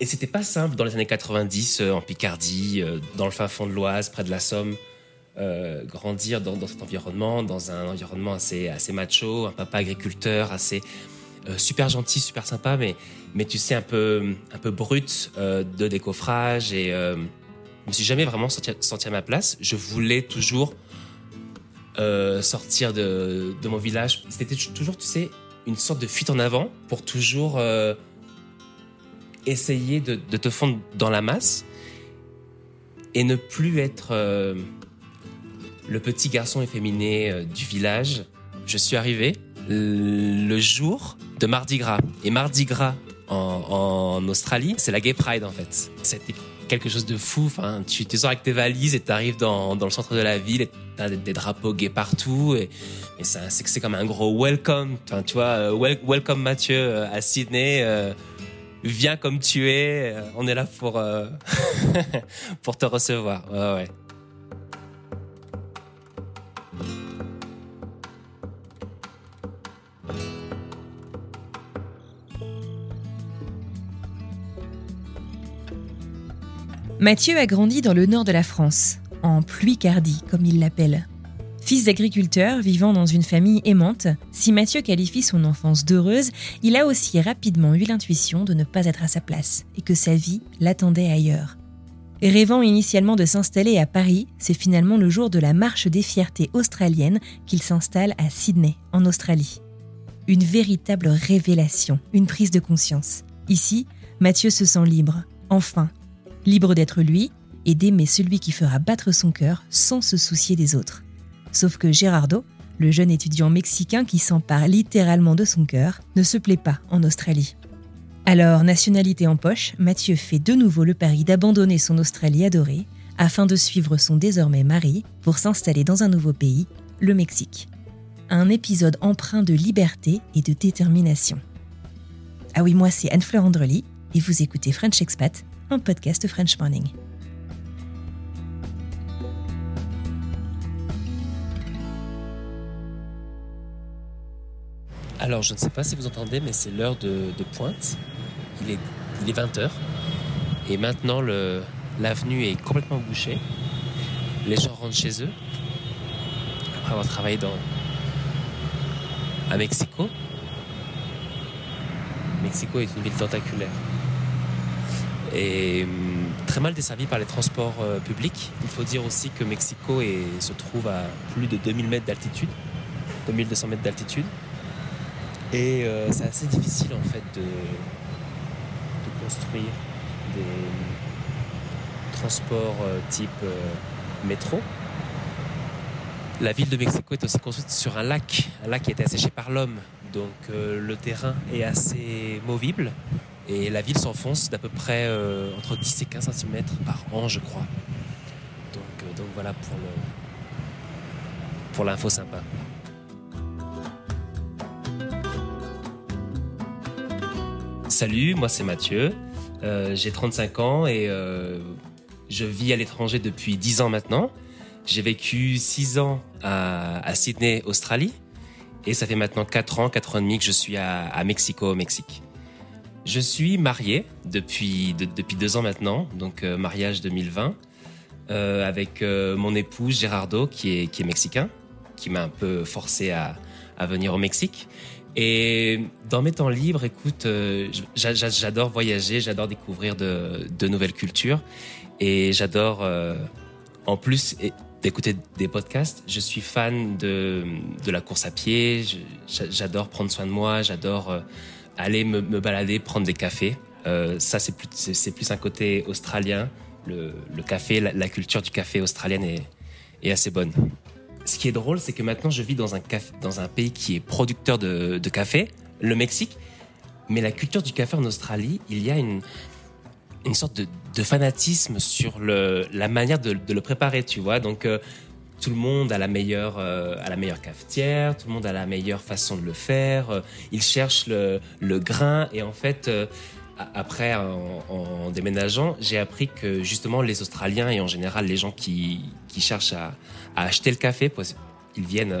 Et c'était pas simple dans les années 90 euh, en Picardie, euh, dans le fin fond de l'Oise, près de la Somme. euh, grandir dans, cet environnement, dans un environnement assez, macho, un papa agriculteur, assez super gentil, super sympa, mais, mais tu sais, un peu, un peu brut de décoffrage. Et je me suis jamais vraiment senti, à ma place. Je voulais toujours sortir de, mon village. C'était toujours, tu sais, une sorte de fuite en avant pour toujours essayer de, te fondre dans la masse et ne plus être euh, le petit garçon efféminé euh, du village. Je suis arrivé le jour de Mardi Gras. Et Mardi Gras en, Australie, c'est la Gay Pride en fait. C'était quelque chose de fou. Enfin, tu, tu sors avec tes valises et tu arrives dans, le centre de la ville et t'as des, des drapeaux gays partout. Et, c'est, comme un gros welcome. Enfin, tu vois, euh, wel- welcome Mathieu à Sydney. Viens comme tu es. euh, On est là pour, euh, te recevoir. Mathieu a grandi dans le nord de la France, en Pluicardie comme il l'appelle. Fils d'agriculteur vivant dans une famille aimante, si Mathieu qualifie son enfance d'heureuse, il a aussi rapidement eu l'intuition de ne pas être à sa place et que sa vie l'attendait ailleurs. Rêvant initialement de s'installer à Paris, c'est finalement le jour de la marche des fiertés australienne qu'il s'installe à Sydney, en Australie. Une véritable révélation, une prise de conscience. Ici, Mathieu se sent libre, enfin, libre d'être lui et d'aimer celui qui fera battre son cœur sans se soucier des autres. Sauf que Gerardo, le jeune étudiant mexicain qui s'empare littéralement de son cœur, ne se plaît pas en Australie. Alors, nationalité en poche, Mathieu fait de nouveau le pari d'abandonner son Australie adorée afin de suivre son désormais mari pour s'installer dans un nouveau pays, le Mexique. Un épisode empreint de liberté et de détermination. Ah oui, moi c'est Anne-Fleur Andrely et vous écoutez French Expat, un podcast French Morning. Alors, je ne sais pas si vous entendez, mais c'est l'heure de, pointe. Il est, il est 20h. Et maintenant, l'avenue est complètement bouchée. Les gens rentrent chez eux. Après avoir travaillé à Mexico. Mexico est une ville tentaculaire. Et hum, très mal desservie par les transports euh, publics. Il faut dire aussi que Mexico se trouve à plus de 2000 mètres d'altitude. 2200 mètres d'altitude. Et euh, c'est assez difficile en fait de, construire des transports euh, type euh, métro. La ville de Mexico est aussi construite sur un lac, un lac qui a été asséché par l'homme. Donc le terrain est assez movible et la ville s'enfonce d'à peu près entre 10 et 15 cm par an, je crois. Donc, voilà pour le pour l'info sympa. Salut, moi c'est Mathieu. Euh, j'ai 35 ans et euh, je vis à l'étranger depuis 10 ans maintenant. J'ai vécu 6 ans à, Sydney, Australie. Et ça fait maintenant 4 ans, 4 ans et demi que je suis à, Mexico, au Mexique. Je suis marié depuis, de- depuis 2 ans maintenant, donc euh, mariage 2020, euh, avec mon épouse Gerardo qui est, qui est mexicain, qui m'a un peu forcé à, à venir au Mexique. Et dans mes temps libres, écoute, euh, j'a- j'a- j'adore voyager, j'adore découvrir de, nouvelles cultures et j'adore euh, en plus d'écouter des podcasts, je suis fan de, la course à pied. J'adore prendre soin de moi. J'adore euh, aller me, balader, prendre des cafés. Ça, c'est plus, un côté australien. Le, café, la, culture du café australienne est, assez bonne. Ce qui est drôle, c'est que maintenant, je vis dans un, dans un pays qui est producteur de, de café, le Mexique. Mais la culture du café en Australie, il y a une, une sorte de, de fanatisme sur le, la manière de, le préparer, tu vois. Donc, euh, tout le monde a la meilleure, euh, a la meilleure cafetière, tout le monde a la meilleure façon de le faire. Euh, ils cherchent le, le, grain et en fait, après, en, en déménageant, j'ai appris que justement les Australiens et en général les gens qui, qui cherchent à, à, acheter le café, ils viennent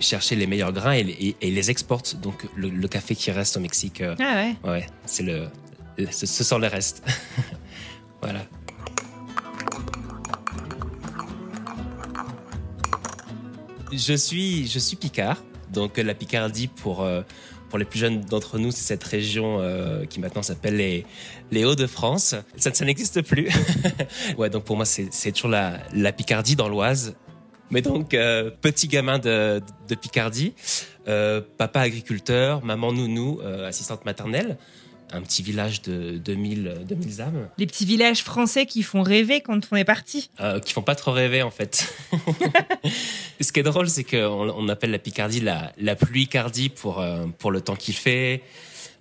chercher les meilleurs grains et, et, et, les exportent. Donc le, le, café qui reste au Mexique, ah ouais, ouais c'est le, ce, ce sont les restes. voilà. Je suis, je suis Picard. Donc la Picardie pour euh, pour les plus jeunes d'entre nous, c'est cette région euh, qui maintenant s'appelle les, Hauts-de-France. Ça, n'existe plus. ouais, donc pour moi, c'est toujours la, Picardie dans l'Oise. Mais donc, euh, petit gamin de, Picardie, euh, papa agriculteur, maman nounou, assistante maternelle un petit village de 2000, 2000 âmes. Les petits villages français qui font rêver quand on est parti. Euh, qui font pas trop rêver en fait. Ce qui est drôle, c'est qu'on on appelle la Picardie la, la pluie-cardie pour, euh, pour le temps qu'il fait.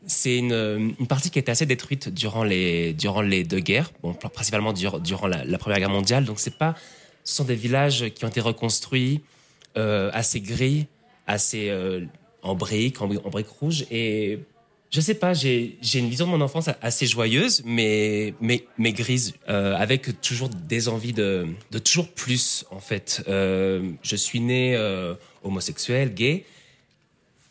C'est une, une, partie qui a été assez détruite durant les, durant les deux guerres, bon, principalement durant, durant la, la, Première Guerre mondiale. Donc c'est pas, ce sont des villages qui ont été reconstruits euh, assez gris, assez en briques, en, en briques rouges et je sais pas, j'ai une vision de mon enfance assez joyeuse, mais mais mais grise, euh, avec toujours des envies de de toujours plus en fait. Euh, je suis né euh, homosexuel, gay,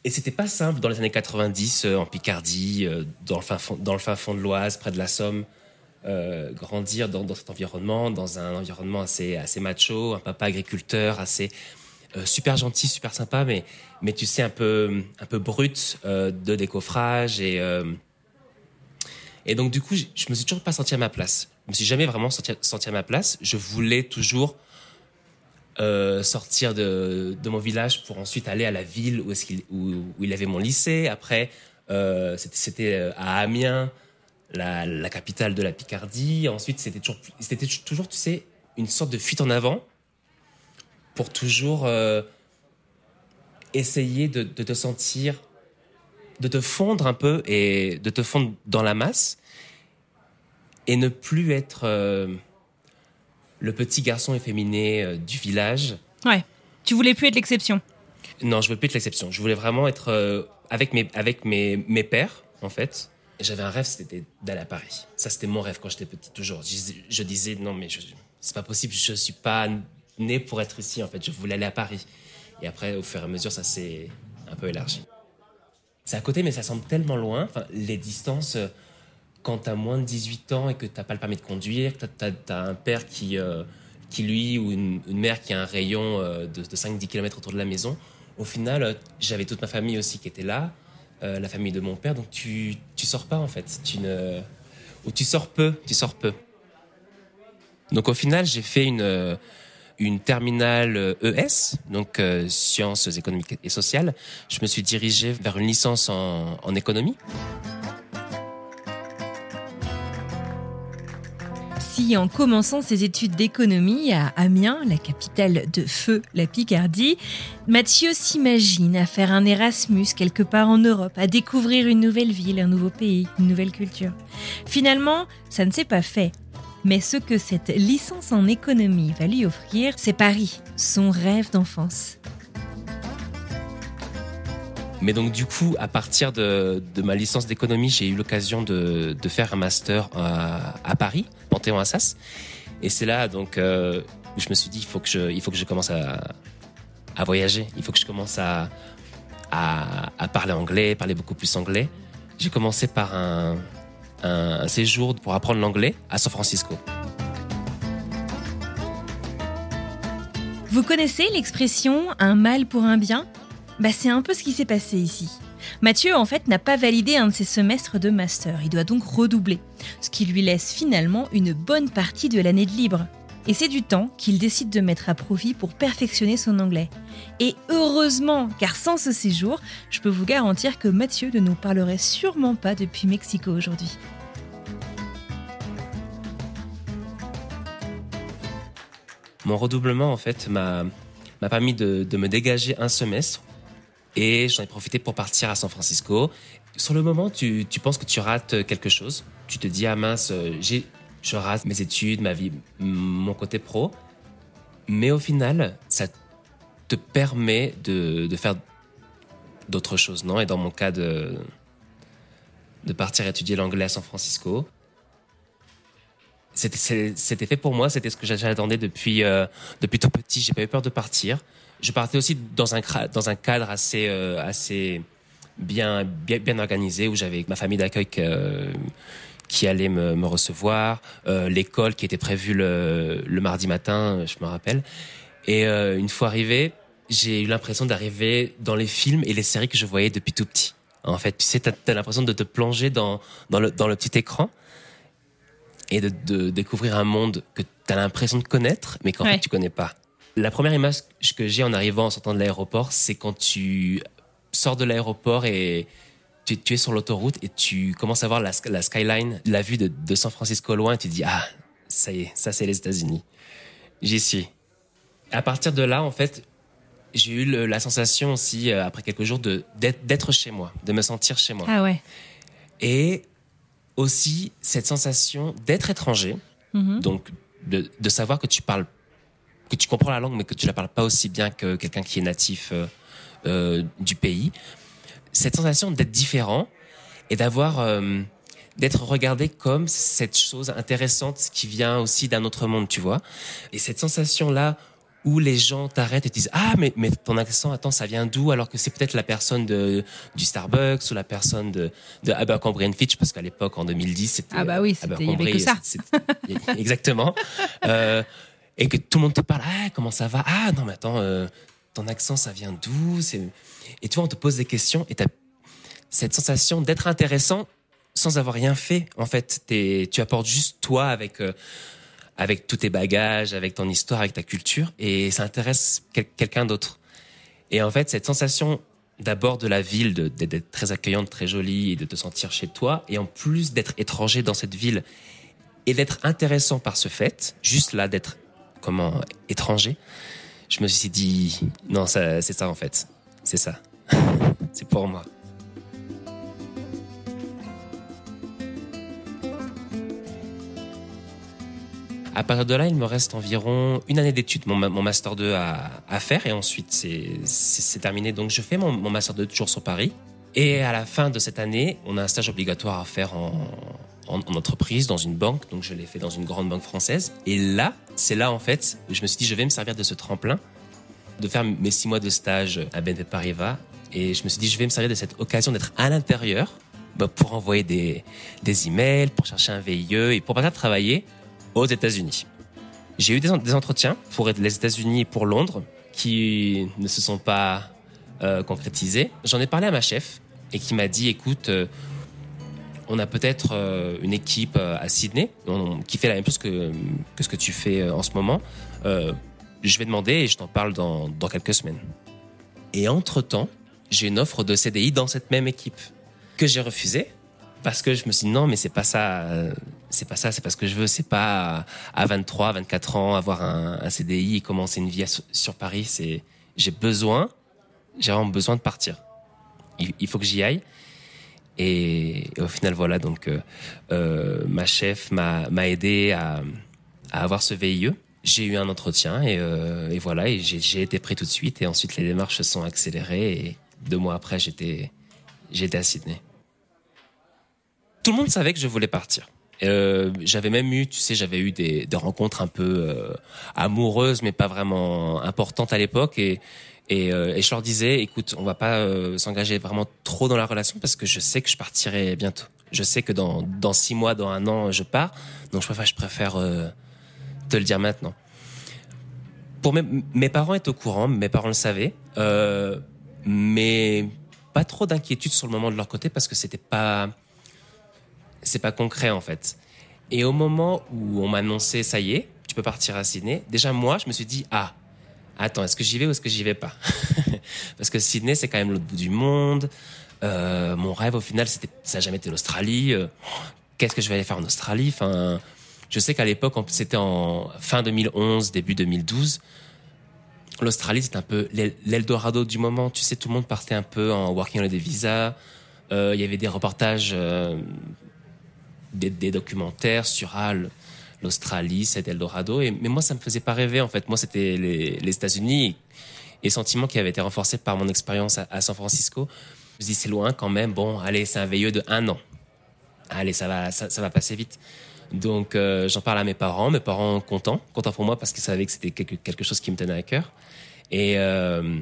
et c'était pas simple dans les années 90 euh, en Picardie, dans le fin fond dans le fin fond de l'Oise, près de la Somme. grandir dans, dans cet environnement, dans un environnement assez assez macho, un papa agriculteur assez euh, super gentil, super sympa, mais mais tu sais un peu un peu brut euh, de décoffrage et euh, et donc du coup je, je me suis toujours pas senti à ma place. Je me suis jamais vraiment senti, senti à ma place. Je voulais toujours euh, sortir de, de mon village pour ensuite aller à la ville où est-ce qu'il où, où, il avait mon lycée. Après euh, c'était à Amiens, la, la capitale de la Picardie. Ensuite c'était toujours c'était toujours tu sais une sorte de fuite en avant pour toujours euh, essayer de, de, te sentir, de te fondre un peu et de te fondre dans la masse et ne plus être euh, le petit garçon efféminé euh, du village. Ouais. Tu voulais plus être l'exception. Non, je veux plus être l'exception. Je voulais vraiment être avec mes avec mes mes pères en fait. J'avais un rêve, c'était d'aller à Paris. Ça, c'était mon rêve quand j'étais petit, toujours. Je, je disais non, mais c'est pas possible. Je suis pas né pour être ici, en fait. Je voulais aller à Paris. Et après, au fur et à mesure, ça s'est un peu élargi. C'est à côté, mais ça semble tellement loin. Les distances, euh, quand tu as moins de 18 ans et que tu n'as pas le permis de conduire, que tu as, un père qui, euh, qui lui, ou une, mère qui a un rayon euh, de, de 5-10 km autour de la maison, au final, j'avais toute ma famille aussi qui était là, la famille de mon père, donc tu, tu sors pas en fait. Tu ne... Ou tu sors peu, tu sors peu. Donc au final, j'ai fait une une terminale ES, donc euh, sciences économiques et sociales. Je me suis dirigé vers une licence en, en économie. Si en commençant ses études d'économie à Amiens, la capitale de feu, la Picardie, Mathieu s'imagine à faire un Erasmus quelque part en Europe, à découvrir une nouvelle ville, un nouveau pays, une nouvelle culture. Finalement, ça ne s'est pas fait. Mais ce que cette licence en économie va lui offrir, c'est Paris, son rêve d'enfance. Mais donc du coup, à partir de, ma licence d'économie, j'ai eu l'occasion de, faire un master à, Paris, Panthéon-Assas. Et c'est là donc euh, je me suis dit il faut que je, commence à, voyager, il faut que je commence à, à parler anglais, parler beaucoup plus anglais. J'ai commencé par un, un séjour pour apprendre l'anglais à San Francisco. Vous connaissez l'expression un mal pour un bien bah, C'est un peu ce qui s'est passé ici. Mathieu, en fait, n'a pas validé un de ses semestres de master. Il doit donc redoubler, ce qui lui laisse finalement une bonne partie de l'année de libre. Et c'est du temps qu'il décide de mettre à profit pour perfectionner son anglais. Et heureusement, car sans ce séjour, je peux vous garantir que Mathieu ne nous parlerait sûrement pas depuis Mexico aujourd'hui. Mon redoublement, en fait, m'a permis de, me dégager un semestre et j'en ai profité pour partir à San Francisco. Sur le moment, tu, tu penses que tu rates quelque chose? Tu te dis, ah mince, j'ai je rate mes études, ma vie, mon côté pro. Mais au final, ça te permet de, faire d'autres choses, non? Et dans mon cas, de, de partir étudier l'anglais à San Francisco. C'était fait pour moi, c'était ce que j'attendais depuis, euh, depuis tout petit. J'ai pas eu peur de partir. Je partais aussi dans un, cadre assez, euh, assez bien, bien organisé où j'avais ma famille d'accueil qui allait me, me recevoir, euh, l'école qui était prévue le, le, mardi matin, je me rappelle. Et euh, une fois arrivé, j'ai eu l'impression d'arriver dans les films et les séries que je voyais depuis tout petit. En fait, tu sais, t'as as, l'impression de te plonger dans, dans, le, dans le petit écran et de, de découvrir un monde que tu as l'impression de connaître, mais qu'en fait tu connais pas. La première image que j'ai en arrivant en sortant de l'aéroport, c'est quand tu sors de l'aéroport et tu, es sur l'autoroute et tu commences à voir la, skyline, la vue de, San Francisco loin et tu dis, ah, ça y est, ça c'est les États-Unis. J'y suis. À partir de là, en fait, j'ai eu la sensation aussi, euh, après quelques jours, d'être chez moi, de me sentir chez moi. Ah ouais. Et aussi cette sensation d'être étranger, mm-hmm. donc de, savoir que tu parles, que tu comprends la langue, mais que tu la parles pas aussi bien que quelqu'un qui est natif euh, euh, du pays cette sensation d'être différent et d'avoir euh, d'être regardé comme cette chose intéressante qui vient aussi d'un autre monde, tu vois. Et cette sensation là où les gens t'arrêtent et te disent ah mais mais ton accent attends ça vient d'où? Alors que c'est peut-être la personne de du Starbucks ou la personne de de Abercrombie Fitch parce qu'à l'époque en 2010 c'était ah bah oui c'était il y avait que ça. exactement. Euh, et que tout le monde te parle ah comment ça va? Ah non mais attends euh, ton accent ça vient d'où? C'est et tu vois, on te pose des questions et tu as cette sensation d'être intéressant sans avoir rien fait. En fait, tu apportes juste toi avec, euh, avec tous tes bagages, avec ton histoire, avec ta culture et ça intéresse quelqu'un d'autre. Et en fait, cette sensation d'abord de la ville, d'être très accueillante, très jolie et de te sentir chez toi et en plus d'être étranger dans cette ville et d'être intéressant par ce fait, juste là d'être comment étranger, je me suis dit non, c'est ça en fait. C'est ça. C'est pour moi. À partir de là, il me reste environ une année d'études, mon, master 2 à, faire, et ensuite c'est terminé. Donc je fais mon, master 2 toujours sur Paris. Et à la fin de cette année, on a un stage obligatoire à faire en, en entreprise, dans une banque. Donc je l'ai fait dans une grande banque française. Et là, c'est là en fait, je me suis dit, je vais me servir de ce tremplin de faire mes six mois de stage à BNP Paribas. Et je me suis dit, je vais me servir de cette occasion d'être à l'intérieur bah, pour envoyer des, des emails, pour chercher un VIE et pour partir travailler aux États-Unis. J'ai eu des, entretiens pour les États-Unis et pour Londres qui ne se sont pas euh, concrétisés. J'en ai parlé à ma chef et qui m'a dit, écoute, euh, on a peut-être euh, une équipe à Sydney qui fait la même chose que, que ce que tu fais en ce moment je vais demander et je t'en parle dans, dans quelques semaines. Et entre-temps, j'ai une offre de CDI dans cette même équipe que j'ai refusée parce que je me suis dit non mais c'est pas ça c'est pas ça c'est pas ce que je veux. C'est pas à 23 24 ans avoir un, CDI et commencer une vie sur Paris c'est j'ai besoin j'ai vraiment besoin de partir. Il, faut que j'y aille. Et, au final voilà donc euh, euh ma chef m'a aidé à, à avoir ce VIE j'ai eu un entretien et, euh, et voilà, et j'ai été pris tout de suite. Et ensuite, les démarches se sont accélérées. Et deux mois après, j'étais j'étais à Sydney. Tout le monde savait que je voulais partir. Euh, j'avais même eu, tu sais, j'avais eu des, des, rencontres un peu euh, amoureuses, mais pas vraiment importantes à l'époque. Et, et, euh, et, je leur disais, écoute, on va pas euh, s'engager vraiment trop dans la relation parce que je sais que je partirai bientôt. Je sais que dans, dans six mois, dans un an, je pars. Donc je préfère, je préfère te le dire maintenant. Pour mes, parents étaient au courant, mes parents le savaient, euh, mais pas trop d'inquiétude sur le moment de leur côté parce que c'était pas, c'est pas concret en fait. Et au moment où on m'a annoncé, ça y est, tu peux partir à Sydney. Déjà, moi, je me suis dit, ah, attends, est-ce que j'y vais ou est-ce que j'y vais pas? Parce que Sydney, c'est quand même l'autre bout du monde. Euh, mon rêve, au final, c'était, ça n'a jamais été l'Australie. Euh, qu'est-ce que je vais faire en Australie? Enfin, je sais qu'à l'époque, c'était en fin 2011, début 2012. L'Australie, c'est un peu l'Eldorado du moment. Tu sais, tout le monde partait un peu en working holiday visa. Euh, il y avait des reportages, euh, des, documentaires sur l'Australie, c'est Eldorado. Et, mais moi, ça me faisait pas rêver, en fait. Moi, c'était les, États-Unis et sentiment qui avait été renforcé par mon expérience à, San Francisco. Je me dis, c'est loin quand même. Bon, allez, c'est un veilleux de un an. Allez, ça va, ça, va passer vite. Donc, euh, j'en parle à mes parents. Mes parents contents, contents pour moi parce qu'ils savaient que c'était quelque, quelque, chose qui me tenait à cœur. Et, euh,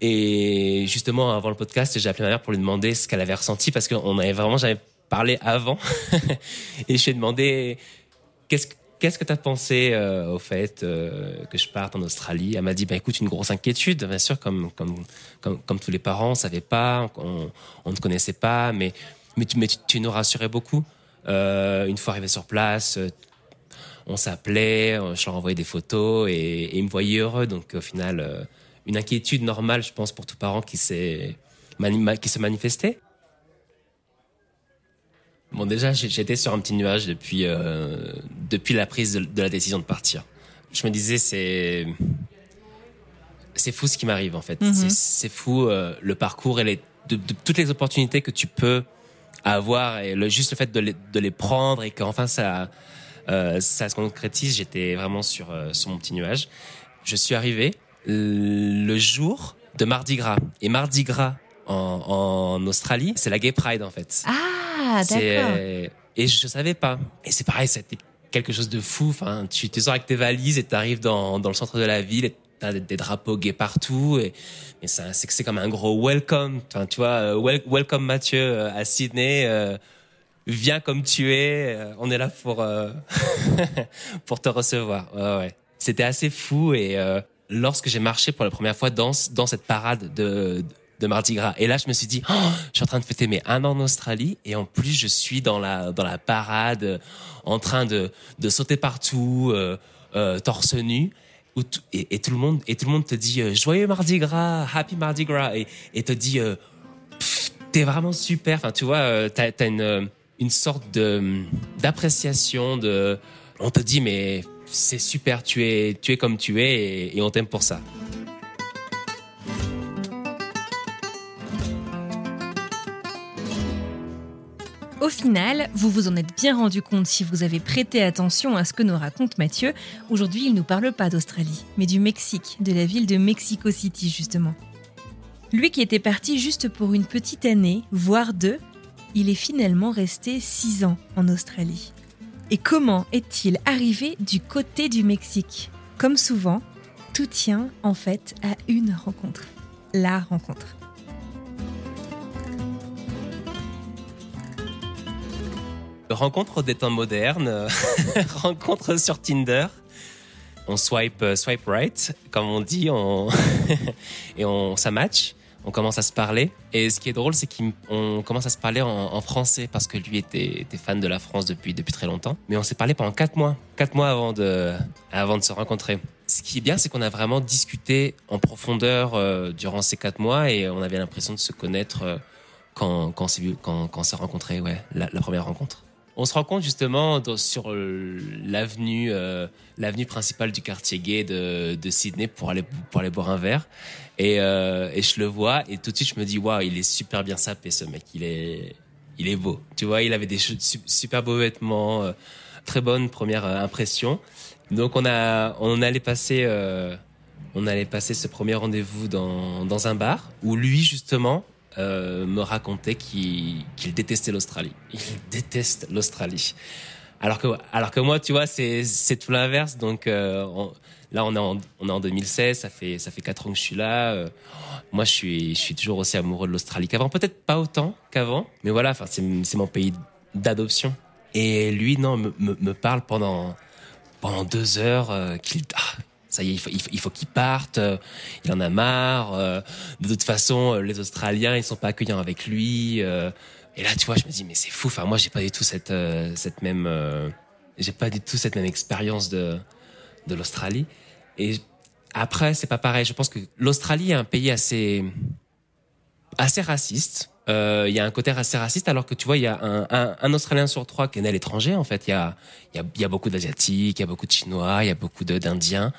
et justement, avant le podcast, j'ai appelé ma mère pour lui demander ce qu'elle avait ressenti parce qu'on avait vraiment jamais parlé avant. et je lui ai demandé qu'est-ce que Qu'est-ce que tu as pensé euh, au fait que je parte en Australie? Elle m'a dit, bah, écoute, une grosse inquiétude, bien sûr, comme, comme, comme, comme tous les parents, on ne savait pas, on ne connaissait pas, mais, mais, tu, mais tu, nous rassurais beaucoup. Euh, une fois arrivé sur place, on s'appelait, je leur envoyais des photos et, et, ils me voyaient heureux. Donc au final, une inquiétude normale, je pense, pour tout parent qui s'est qui se manifestait. Bon, déjà, j'étais sur un petit nuage depuis euh, depuis la prise de, la décision de partir. Je me disais, c'est c'est fou ce qui m'arrive en fait. Mhm. C'est fou euh, le parcours et les, de, toutes les opportunités que tu peux avoir et le, juste le fait de les, de les prendre et qu'enfin ça euh, ça se concrétise. J'étais vraiment sur euh, sur mon petit nuage. Je suis arrivé le jour de Mardi Gras et Mardi Gras en, en Australie, c'est la Gay Pride en fait. Ah, d'accord. Et je savais pas. Et c'est pareil, c'était quelque chose de fou. Enfin, tu te sors avec tes valises et tu arrives dans, dans le centre de la ville et des, drapeaux gays partout. Et, mais c'est c'est comme un gros welcome. Enfin, tu vois, euh, welcome Mathieu euh, à Sydney. Euh, viens comme tu es. on est là pour pour te recevoir. C'était assez fou et lorsque j'ai marché pour la première fois dans cette parade de Mardi Gras. Et là, je me suis dit, oh, je suis en train de fêter mes un an en Australie et en plus, je suis dans la dans la parade, en train de de sauter partout, torse nu. Et, tout le monde et tout le monde te dit euh, joyeux Mardi Gras, happy Mardi Gras et, te dit t'es vraiment super. Enfin, tu vois, t'as as une une sorte de d'appréciation de. On te dit mais c'est super, tu es tu es comme tu es et, et on t'aime pour ça. Au final, vous vous en êtes bien rendu compte si vous avez prêté attention à ce que nous raconte Mathieu. Aujourd'hui, il ne nous parle pas d'Australie, mais du Mexique, de la ville de Mexico City justement. Lui qui était parti juste pour une petite année, voire deux, il est finalement resté six ans en Australie. Et comment est-il arrivé du côté du Mexique? Comme souvent, tout tient en fait à une rencontre. La rencontre. Rencontre des temps modernes, rencontre sur Tinder. On swipe, euh, swipe right, comme on dit, et on ça match. On commence à se parler. Et ce qui est drôle, c'est qu'on commence à se parler en, français parce que lui était, fan de la France depuis, très longtemps. Mais on s'est parlé pendant quatre mois, quatre mois avant de, se rencontrer. Ce qui est bien, c'est qu'on a vraiment discuté en profondeur euh, durant ces quatre mois et on avait l'impression de se connaître euh, quand, on s'est rencontré, ouais, la première rencontre. On se rend compte justement sur l'avenue, euh, l'avenue principale du quartier gay de, Sydney pour aller pour aller boire un verre. Et, euh, et je le vois et tout de suite je me dis waouh, il est super bien sapé ce mec. Il est il est beau. Tu vois, il avait des super beaux vêtements, euh, très bonne première impression. Donc on a on allait passer on allait passer ce premier rendez-vous dans dans un bar où lui justement euh, me racontait qu'il détestait l'Australie. Il déteste l'Australie. Alors que, alors que moi, tu vois, c'est tout l'inverse. Donc euh, là, on est, en, on est en 2016, ça fait, ça fait 4 ans que je suis là. Euh, moi, je suis, je suis toujours aussi amoureux de l'Australie qu'avant. Peut-être pas autant qu'avant, mais voilà, c'est mon pays d'adoption. Et lui, non, me, me, parle pendant, pendant deux heures qu'il... Ah, ça y est, il faut, qu'il parte, euh, il en a marre. Euh, de toute façon, euh, les Australiens, ils sont pas accueillants avec lui. et là, tu vois, je me dis, mais c'est fou. Enfin, moi, j'ai pas du tout cette, cette même, j'ai pas du tout cette même expérience de de l'Australie. Et après, c'est pas pareil. Je pense que l'Australie est un pays assez assez raciste. Il y a un côté assez raciste, alors que tu vois, il y a un, un, un, Australien sur trois qui est né à l'étranger. En fait, il y a, il y a, y a beaucoup d'Asiatiques, il y a beaucoup de Chinois, il y a beaucoup d'Indiens,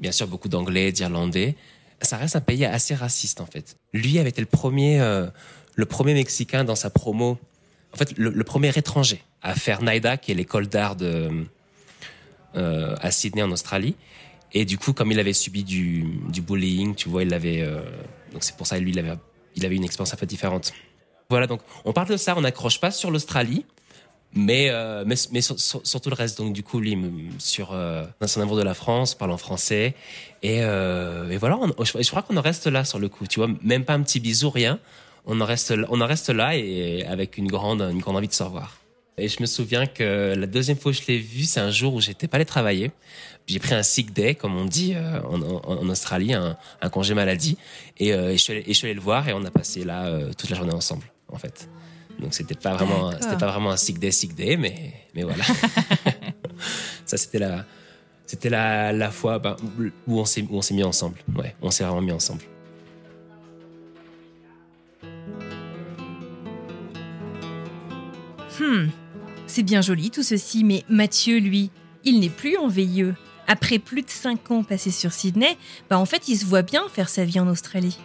bien sûr beaucoup d'Anglais, d'Irlandais. Ça reste un pays assez raciste, en fait. Lui avait été le premier, euh, le premier Mexicain dans sa promo, en fait, le, premier étranger à faire NIDA, qui est l'école d'art de, euh, à Sydney, en Australie. Et du coup, comme il avait subi du, du bullying, tu vois, il avait, euh, donc c'est pour ça, lui, il avait il avait une expérience un peu différente. Voilà, donc on parle de ça, on n'accroche pas sur l'Australie, mais, euh, mais, mais sur, le reste. Donc du coup, lui, sur euh, son amour de la France, parle en français. Et, euh, et voilà, je, crois qu'on en reste là sur le coup, tu vois, même pas un petit bisou, rien. On en reste, on en reste là et avec une grande, une grande envie de se revoir. Et je me souviens que la deuxième fois que je l'ai vu, c'est un jour où j'étais pas allé travailler. J'ai pris un sick day, comme on dit euh, en, Australie, un, congé maladie, et, euh, et, je suis allé, et, je suis allé, le voir et on a passé là euh, toute la journée ensemble, en fait. Donc c'était pas vraiment, c'était pas vraiment un sick day, sick day, mais mais voilà. Ça c'était la, c'était la, la fois ben, où on s'est où on s'est mis ensemble. Ouais, on s'est vraiment mis ensemble. Hmm. C'est bien joli tout ceci, mais Mathieu, lui, il n'est plus en VIE. Après plus de 5 ans passés sur Sydney, bah en fait, il se voit bien faire sa vie en Australie.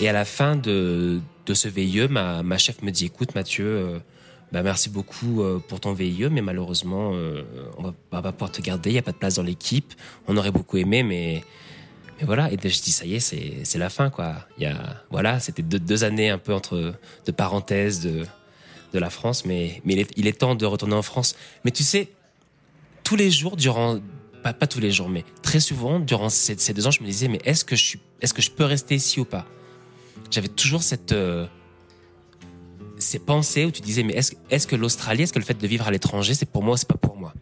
Et à la fin de, de ce VIE, ma, ma, chef me dit Écoute, Mathieu, euh, bah merci beaucoup euh, pour ton VIE, mais malheureusement, euh, on va, va pas pouvoir te garder, il n'y a pas de place dans l'équipe. On aurait beaucoup aimé, mais et voilà, et je dis ça y est, c'est la fin quoi. Y a voilà, c'était deux, deux, années un peu entre de parenthèses de de la France, mais mais il est, il est temps de retourner en France. Mais tu sais, tous les jours durant pas, pas tous les jours, mais très souvent durant ces, ces deux ans, je me disais mais est-ce que suis est-ce que je peux rester ici ou pas? J'avais toujours cette euh, ces pensées où tu disais mais est-ce est-ce que l'Australie, est-ce que le fait de vivre à l'étranger, c'est pour moi, c'est pas pour moi?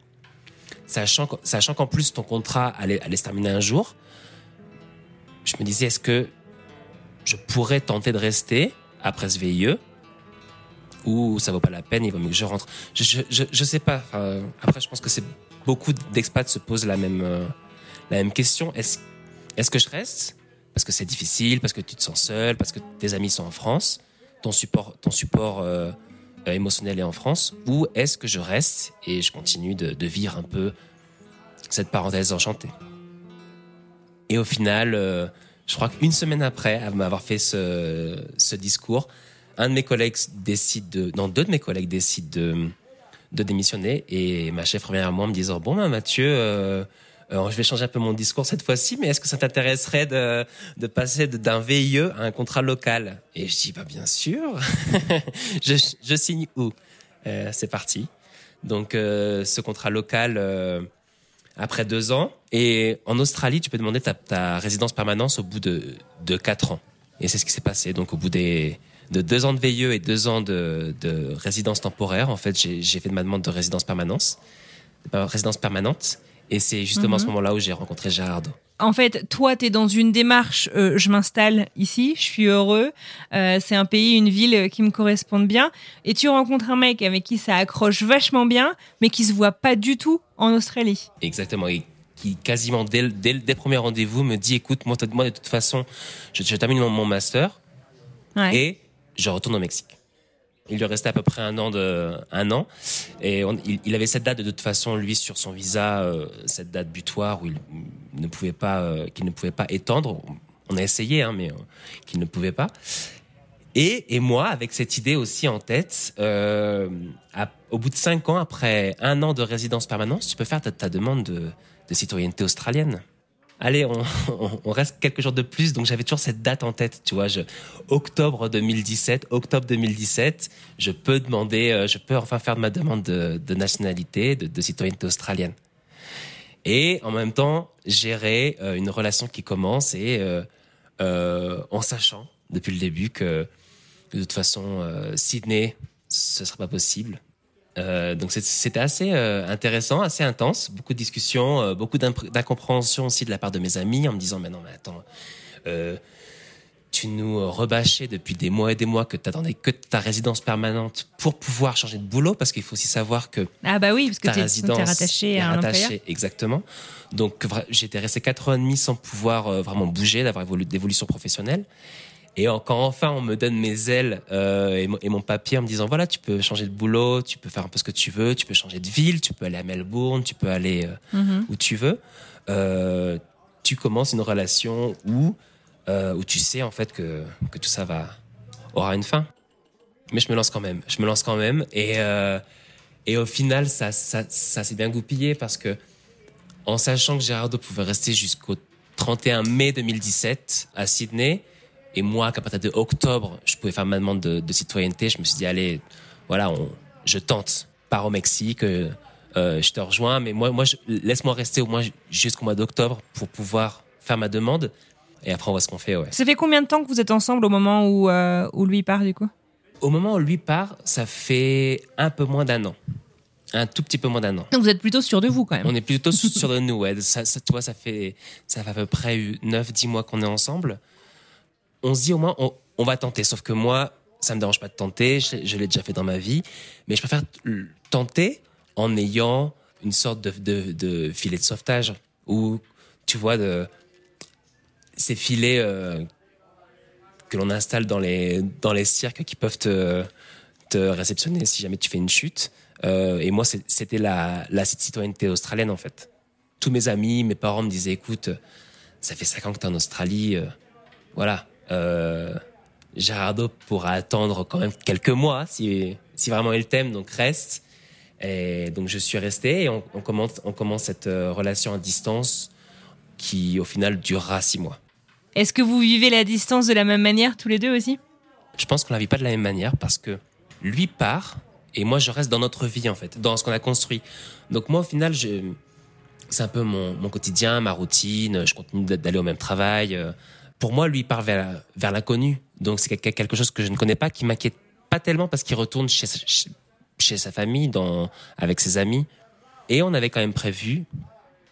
Sachant sachant qu'en plus ton contrat allait allait se terminer un jour je me disais, est-ce que je pourrais tenter de rester après ce VIE ou ça vaut pas la peine, il vaut mieux que je rentre? Je, je, je, sais pas. Après, je pense que c'est beaucoup d'expats se posent la même, euh, la même question. Est-ce est que je reste? Parce que c'est difficile, parce que tu te sens seul, parce que tes amis sont en France, ton support, ton support euh, émotionnel est en France, ou est-ce que je reste et je continue de, vivre un peu cette parenthèse enchantée? Et au final, euh, je crois qu'une semaine après m'avoir fait ce, discours, un de mes collègues décide de, non, deux de mes collègues décident de, démissionner et ma chef revient à moi en me disant bon ben Mathieu, euh, je vais changer un peu mon discours cette fois-ci, mais est-ce que ça t'intéresserait de, de passer d'un VIE à un contrat local? Et je dis bah bien sûr, je, je, signe où? Euh, C'est parti. Donc euh, ce contrat local euh, après deux ans. Et en Australie, tu peux demander ta, résidence permanente au bout de, quatre ans. Et c'est ce qui s'est passé. Donc, au bout des, de deux ans de VIE et deux ans de, de résidence temporaire, en fait, j'ai fait ma demande de résidence permanente, de résidence permanente. Et c'est justement mm -hmm. à ce moment-là où j'ai rencontré Gérardo. En fait, toi, tu es dans une démarche, euh, je m'installe ici, je suis heureux, euh, c'est un pays, une ville qui me correspondent bien, et tu rencontres un mec avec qui ça accroche vachement bien, mais qui se voit pas du tout en Australie. Exactement, et qui quasiment dès, dès, dès le premier rendez-vous me dit, écoute, moi, moi de toute façon, je, je termine mon, mon master, ouais. et je retourne au Mexique. Il lui restait à peu près un an de un an et il, avait cette date de, toute façon lui sur son visa euh, cette date butoir où il ne pouvait pas euh, qu'il ne pouvait pas étendre. On a essayé hein, mais euh, qu'il ne pouvait pas. Et, et moi avec cette idée aussi en tête, au bout de cinq ans après un an de résidence permanente, tu peux faire ta, ta demande de, de citoyenneté australienne allez, on, on, on, reste quelques jours de plus. Donc j'avais toujours cette date en tête, tu vois. Je, octobre 2017, octobre 2017, je peux demander, euh, je peux enfin faire ma demande de, de nationalité, de, de, citoyenneté australienne. Et en même temps, gérer euh, une relation qui commence et euh, euh en sachant depuis le début que de toute façon, euh, Sydney, ce sera pas possible. Euh, donc c'était assez euh, intéressant, assez intense, beaucoup de discussions, euh, beaucoup d'incompréhension aussi de la part de mes amis en me disant mais non mais attends, tu nous rebâchais depuis des mois et des mois que tu attendais que ta résidence permanente pour pouvoir changer de boulot, parce qu'il faut aussi savoir que ah bah oui, parce que ta tu es résidence rattaché à un employeur. exactement. Donc j'étais resté quatre ans et demi sans pouvoir vraiment bouger, d'avoir évolu- d'évolution professionnelle. Et quand enfin on me donne mes ailes euh, et, mon- et mon papier en me disant voilà tu peux changer de boulot, tu peux faire un peu ce que tu veux, tu peux changer de ville, tu peux aller à Melbourne, tu peux aller euh, Mhm. où tu veux, euh, tu commences une relation où où tu sais en fait que que tout ça va aura une fin. Mais je me lance quand même, je me lance quand même et et au final ça ça ça s'est bien goupillé parce que en sachant que Gérardo pouvait rester jusqu'au 31 mai 2017 à Sydney et moi qu'à partir de octobre je pouvais faire ma demande de, de citoyenneté, je me suis dit allez voilà on, je tente pars au Mexique. euh, euh, je te rejoins, mais moi, moi, laisse-moi rester au moins jusqu'au mois d'octobre pour pouvoir faire ma demande. Et après, on voit ce qu'on fait, ouais. Ça fait combien de temps que vous êtes ensemble au moment où, euh, où lui part du coup? Au moment où lui part, ça fait un peu moins d'un an. Un tout petit peu moins d'un an. Donc vous êtes plutôt sûr de vous quand même. On est plutôt sur de nous, ouais. Ça, ça, tu vois, ça fait, ça fait à peu près 9-10 mois qu'on est ensemble. On se dit au moins, on, va tenter. Sauf que moi, ça me dérange pas de tenter. Je, l'ai- déjà fait dans ma vie. Mais je préfère t- tenter en ayant une sorte de, filet de sauvetage. Ou, tu vois, ces filets euh, que l'on installe dans les, dans les cirques qui peuvent te, réceptionner si jamais tu fais une chute. Euh, et moi, c'était la, citoyenneté australienne, en fait. Tous mes amis, mes parents me disaient, écoute, ça fait cinq ans que tu es en Australie, euh, voilà. Euh, Gérardo pourra attendre quand même quelques mois si, si vraiment il t'aime, donc reste. Et donc je suis resté et on, on commence, on commence cette euh, relation à distance qui au final durera six mois. Est-ce que vous vivez la distance de la même manière tous les deux aussi? Je pense qu'on la vit pas de la même manière parce que lui part et moi je reste dans notre vie en fait, dans ce qu'on a construit. Donc moi au final, je, c'est un peu mon, mon quotidien, ma routine. Je continue d'a- d'aller au même travail. Pour moi, lui il part vers, l'inconnu. Donc c'est quelque chose que je ne connais pas, qui m'inquiète pas tellement parce qu'il retourne chez, sa- famille, avec ses amis. Et on avait quand même prévu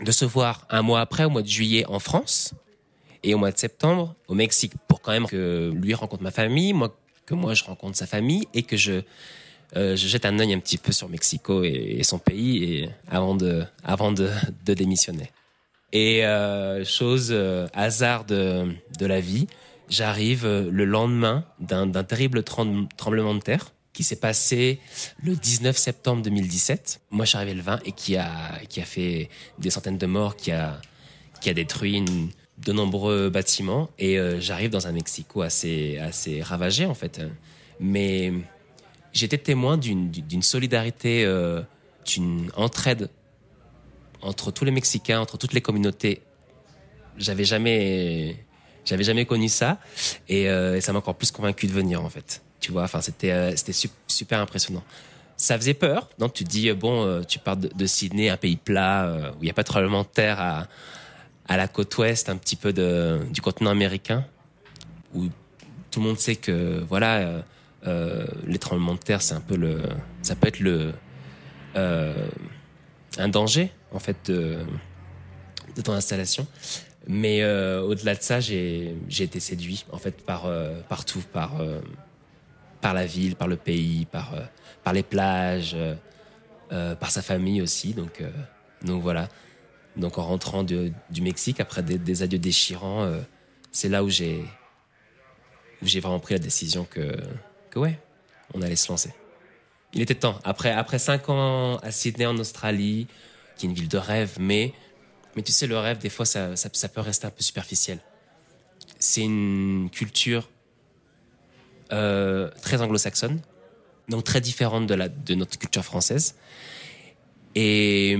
de se voir un mois après, au mois de juillet, en France et au mois de septembre au Mexique pour quand même que lui rencontre ma famille, moi que moi je rencontre sa famille et que je euh, je jette un œil un petit peu sur Mexico et, et son pays avant de démissionner. Et euh, chose euh, hasard de de la vie, j'arrive euh, le lendemain d'un terrible trem- tremblement de terre qui s'est passé le 19 septembre 2017. Moi, je suis arrivé le 20 et qui a qui a fait des centaines de morts, qui a qui a détruit de nombreux bâtiments et j'arrive dans un Mexico assez assez ravagé en fait. Mais j'étais témoin d'une solidarité, d'une entraide entre tous les Mexicains, entre toutes les communautés. J'avais jamais j'avais jamais connu ça et, euh, ça m'a encore plus convaincu de venir en fait. Tu vois, enfin c'était euh, c'était sup- super impressionnant. Ça faisait peur, donc tu dis euh, bon, tu pars de, Sydney, un pays plat où il n'y a pas de tremblement de terre à la côte ouest, un petit peu du continent américain, où tout le monde sait que voilà, les tremblements de terre, c'est un peu le, ça peut être le, un danger en fait de, ton installation. Mais euh, au-delà de ça, j'ai été séduit en fait par euh, partout, par euh, par la ville, par le pays, par euh, par les plages, par sa famille aussi. Donc donc voilà. Donc en rentrant du Mexique après des, des adieux déchirants, c'est là où j'ai j'ai vraiment pris la décision que que ouais, on allait se lancer. Il était temps. Après après cinq ans à Sydney en Australie, qui est une ville de rêve, mais mais tu sais le rêve des fois ça ça, peut rester un peu superficiel. C'est une culture euh, très anglo-saxonne, donc très différente de la de notre culture française. Et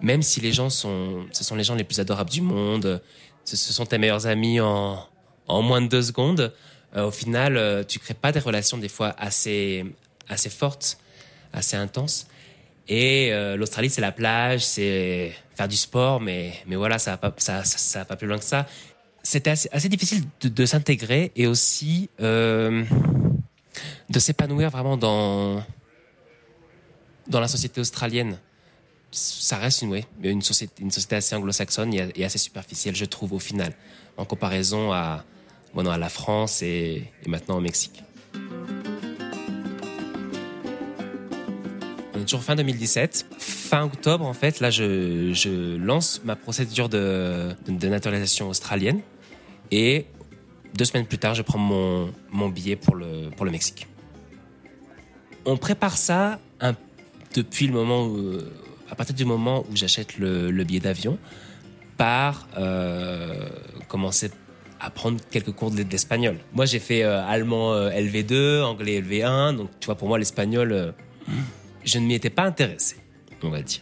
même si les gens sont, ce sont les gens les plus adorables du monde, ce, ce sont tes meilleurs amis en, en moins de deux secondes, euh, au final, euh, tu crées pas des relations des fois assez, assez fortes, assez intenses. Et euh, l'Australie, c'est la plage, c'est faire du sport, mais, mais voilà, ça va pas, ça, va pas plus loin que ça. C'était assez, difficile de, s'intégrer et aussi euh, de s'épanouir vraiment dans, dans la société australienne ça reste une, ouais, une, société, une société assez anglo-saxonne et, assez superficielle, je trouve, au final, en comparaison à, maintenant à la France et, maintenant au Mexique. Toujours fin 2017. Fin octobre, en fait, là, je, lance ma procédure de, naturalisation australienne. Et deux semaines plus tard, je prends mon, billet pour le, Mexique. On prépare ça depuis le moment où, à partir du moment où j'achète le, billet d'avion, par euh, commencer à prendre quelques cours d'espagnol. Moi, j'ai fait euh, allemand euh, LV2, anglais LV1, donc tu vois, pour moi, l'espagnol, je ne m'y étais pas intéressé, on va dire.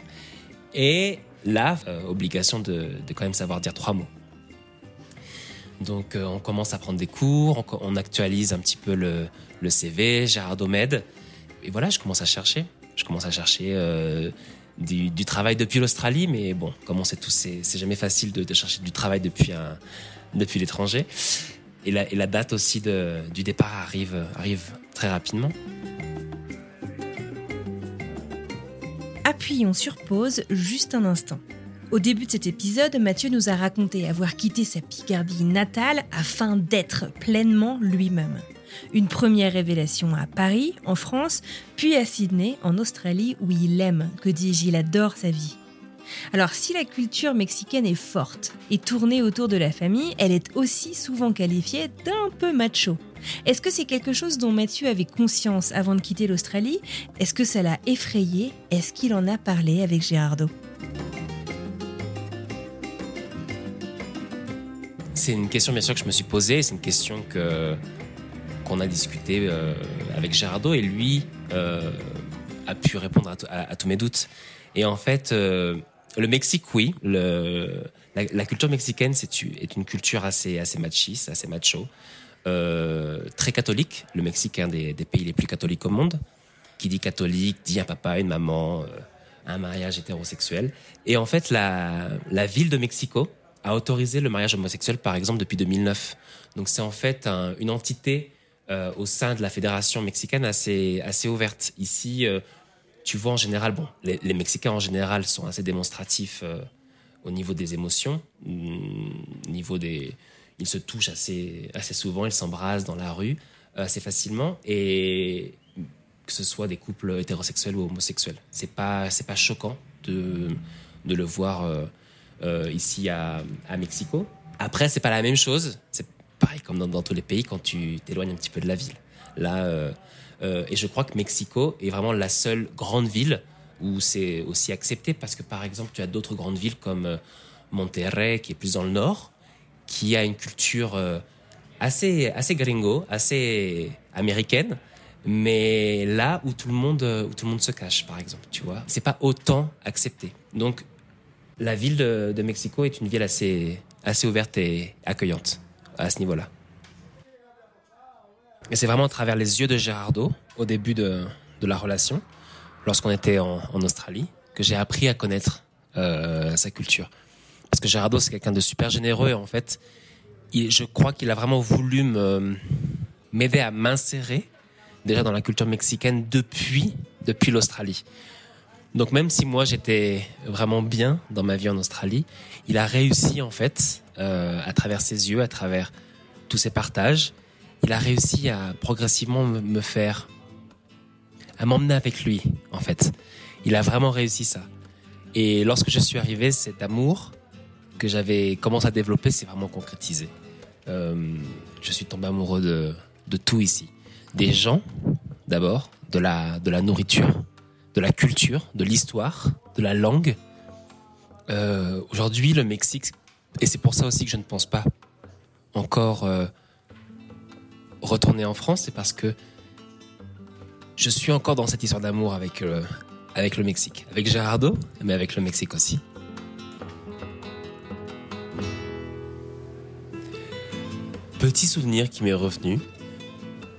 Et là, obligation de, quand même savoir dire trois mots. Donc, on commence à prendre des cours, on, actualise un petit peu le, CV, Gérard Domed. Et voilà, je commence à chercher. Je commence à chercher du, travail depuis l'Australie, mais bon, comme on sait tous, c'est jamais facile de, chercher du travail depuis, l'étranger. Et la, date aussi du départ arrive très rapidement. Appuyons sur pause juste un instant. Au début de cet épisode, Mathieu nous a raconté avoir quitté sa Picardie natale afin d'être pleinement lui-même. Une première révélation à Paris, en France, puis à Sydney, en Australie, où il aime, que dis-je, il adore sa vie. Alors si la culture mexicaine est forte et tournée autour de la famille, elle est aussi souvent qualifiée d'un peu macho. Est-ce que c'est quelque chose dont Mathieu avait conscience avant de quitter l'Australie? Est-ce que ça l'a effrayé? Est-ce qu'il en a parlé avec Gérardo? C'est une question bien sûr que je me suis posée, c'est une question que qu'on a discuté euh, avec Gerardo et lui euh, a pu répondre à, tous mes doutes. Et en fait, euh, le Mexique, oui, la, culture mexicaine, est une culture assez assez machiste, assez macho, très catholique. Le Mexique est un des, pays les plus catholiques au monde. Qui dit catholique dit un papa, une maman, un mariage hétérosexuel. Et en fait, la, ville de Mexico a autorisé le mariage homosexuel, par exemple, depuis 2009. Donc c'est en fait une entité euh, au sein de la fédération mexicaine assez, ouverte. Ici, euh, tu vois en général, bon, les, Mexicains en général sont assez démonstratifs euh, au niveau des émotions, mm, au niveau des, ils se touchent assez, assez souvent, ils s'embrassent dans la rue assez facilement et que ce soit des couples hétérosexuels ou homosexuels. C'est pas, pas choquant de, de le voir ici à, à Mexico. Après, c'est pas la même chose. C'est pareil comme dans, tous les pays quand tu t'éloignes un petit peu de la ville. Là, euh, euh, et je crois que Mexico est vraiment la seule grande ville où c'est aussi accepté parce que par exemple tu as d'autres grandes villes comme euh, Monterrey qui est plus dans le nord, qui a une culture assez assez gringo, assez américaine, mais là où tout le monde où tout le monde se cache par exemple, tu vois, c'est pas autant accepté. Donc la ville de, Mexico est une ville assez assez ouverte et accueillante à ce niveau-là. Et c'est vraiment à travers les yeux de Gérardo, au début de, de la relation, lorsqu'on était en, en, Australie, que j'ai appris à connaître euh, sa culture. Parce que Gérardo, c'est quelqu'un de super généreux et en fait, je crois qu'il a vraiment voulu m'aider à m'insérer déjà dans la culture mexicaine depuis, depuis l'Australie. Donc même si moi j'étais vraiment bien dans ma vie en Australie, il a réussi en fait, euh, à travers ses yeux, à travers tous ses partages, il a réussi à progressivement me faire, à m'emmener avec lui en fait. Il a vraiment réussi ça. Et lorsque je suis arrivé, cet amour que j'avais commencé à développer s'est vraiment concrétisé. Euh, je suis tombé amoureux de, de tout ici. Des gens, d'abord, de la, de la nourriture, de la culture, de l'histoire, de la langue. Euh, aujourd'hui, le Mexique, et c'est pour ça aussi que je ne pense pas encore euh, retourner en France, c'est parce que je suis encore dans cette histoire d'amour avec, euh, avec le Mexique, avec Gerardo, mais avec le Mexique aussi. Petit souvenir qui m'est revenu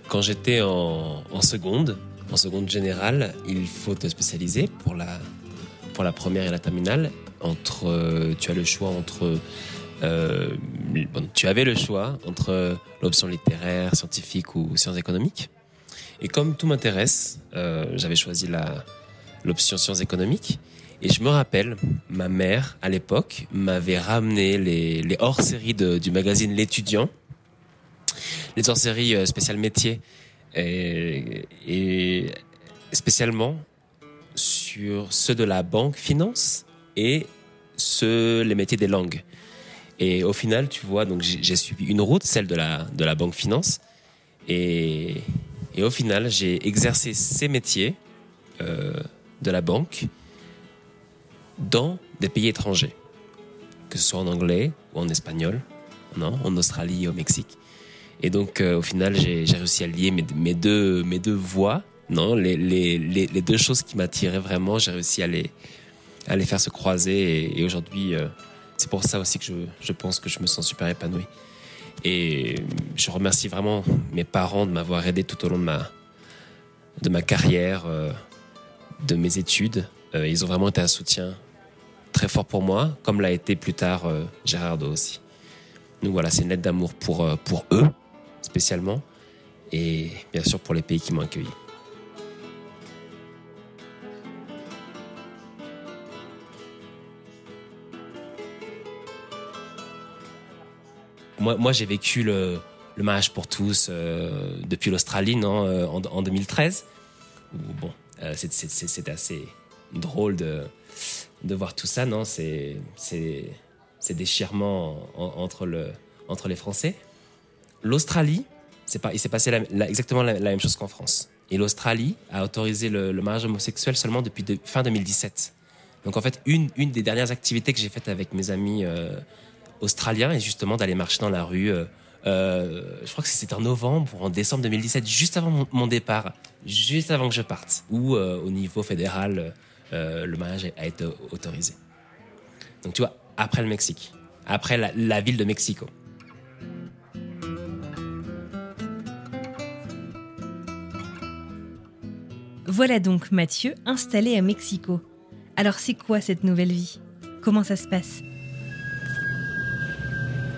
quand j'étais en, seconde en seconde générale, il faut te spécialiser pour la, pour la première et la terminale. Entre, euh, tu as le choix entre euh, tu avais le choix entre l'option littéraire, scientifique ou sciences économiques. Et comme tout m'intéresse, euh, j'avais choisi l'option sciences économiques. Et je me rappelle, ma mère, à l'époque, m'avait ramené les, les hors-séries du magazine L'étudiant. Les hors-séries spéciales métiers et, et spécialement sur ceux de la banque finance et ceux les métiers des langues. Et au final, tu vois, donc j'ai suivi une route, celle de la de la banque finance, et, et au final, j'ai exercé ces métiers euh, de la banque dans des pays étrangers, que ce soit en anglais ou en espagnol, non, en Australie et au Mexique. Et donc, euh, au final, j'ai réussi à lier mes, deux mes deux voix, non, les, les, les, deux choses qui m'attiraient vraiment, j'ai réussi à les à les faire se croiser. Et, aujourd'hui, euh, c'est pour ça aussi que je, je pense que je me sens super épanoui. Et je remercie vraiment mes parents de m'avoir aidé tout au long de ma, de ma carrière, euh, de mes études. Ils ont vraiment été un soutien très fort pour moi, comme l'a été plus tard Gérardo aussi. Donc voilà, c'est une lettre d'amour pour, pour eux, spécialement, et bien sûr pour les pays qui m'ont accueilli. moi, j'ai vécu le, le mariage pour tous euh, depuis l'Australie, euh, en, 2013. bon, euh, c'est assez drôle de, de voir tout ça, non C'est ces déchirements entre, le, entre les Français. L'Australie, pas, il s'est passé exactement la, même chose qu'en France. Et l'Australie a autorisé le, mariage homosexuel seulement depuis fin 2017. Donc en fait, une, une des dernières activités que j'ai faites avec mes amis australien et justement d'aller marcher dans la rue. Euh, euh, je crois que c'était en novembre ou en décembre 2017, juste avant mon, départ, juste avant que je parte, où euh, au niveau fédéral, le mariage a été autorisé. Donc tu vois, après le Mexique, après la ville de Mexico. Voilà donc Mathieu installé à Mexico. Alors c'est quoi cette nouvelle vie? Comment ça se passe?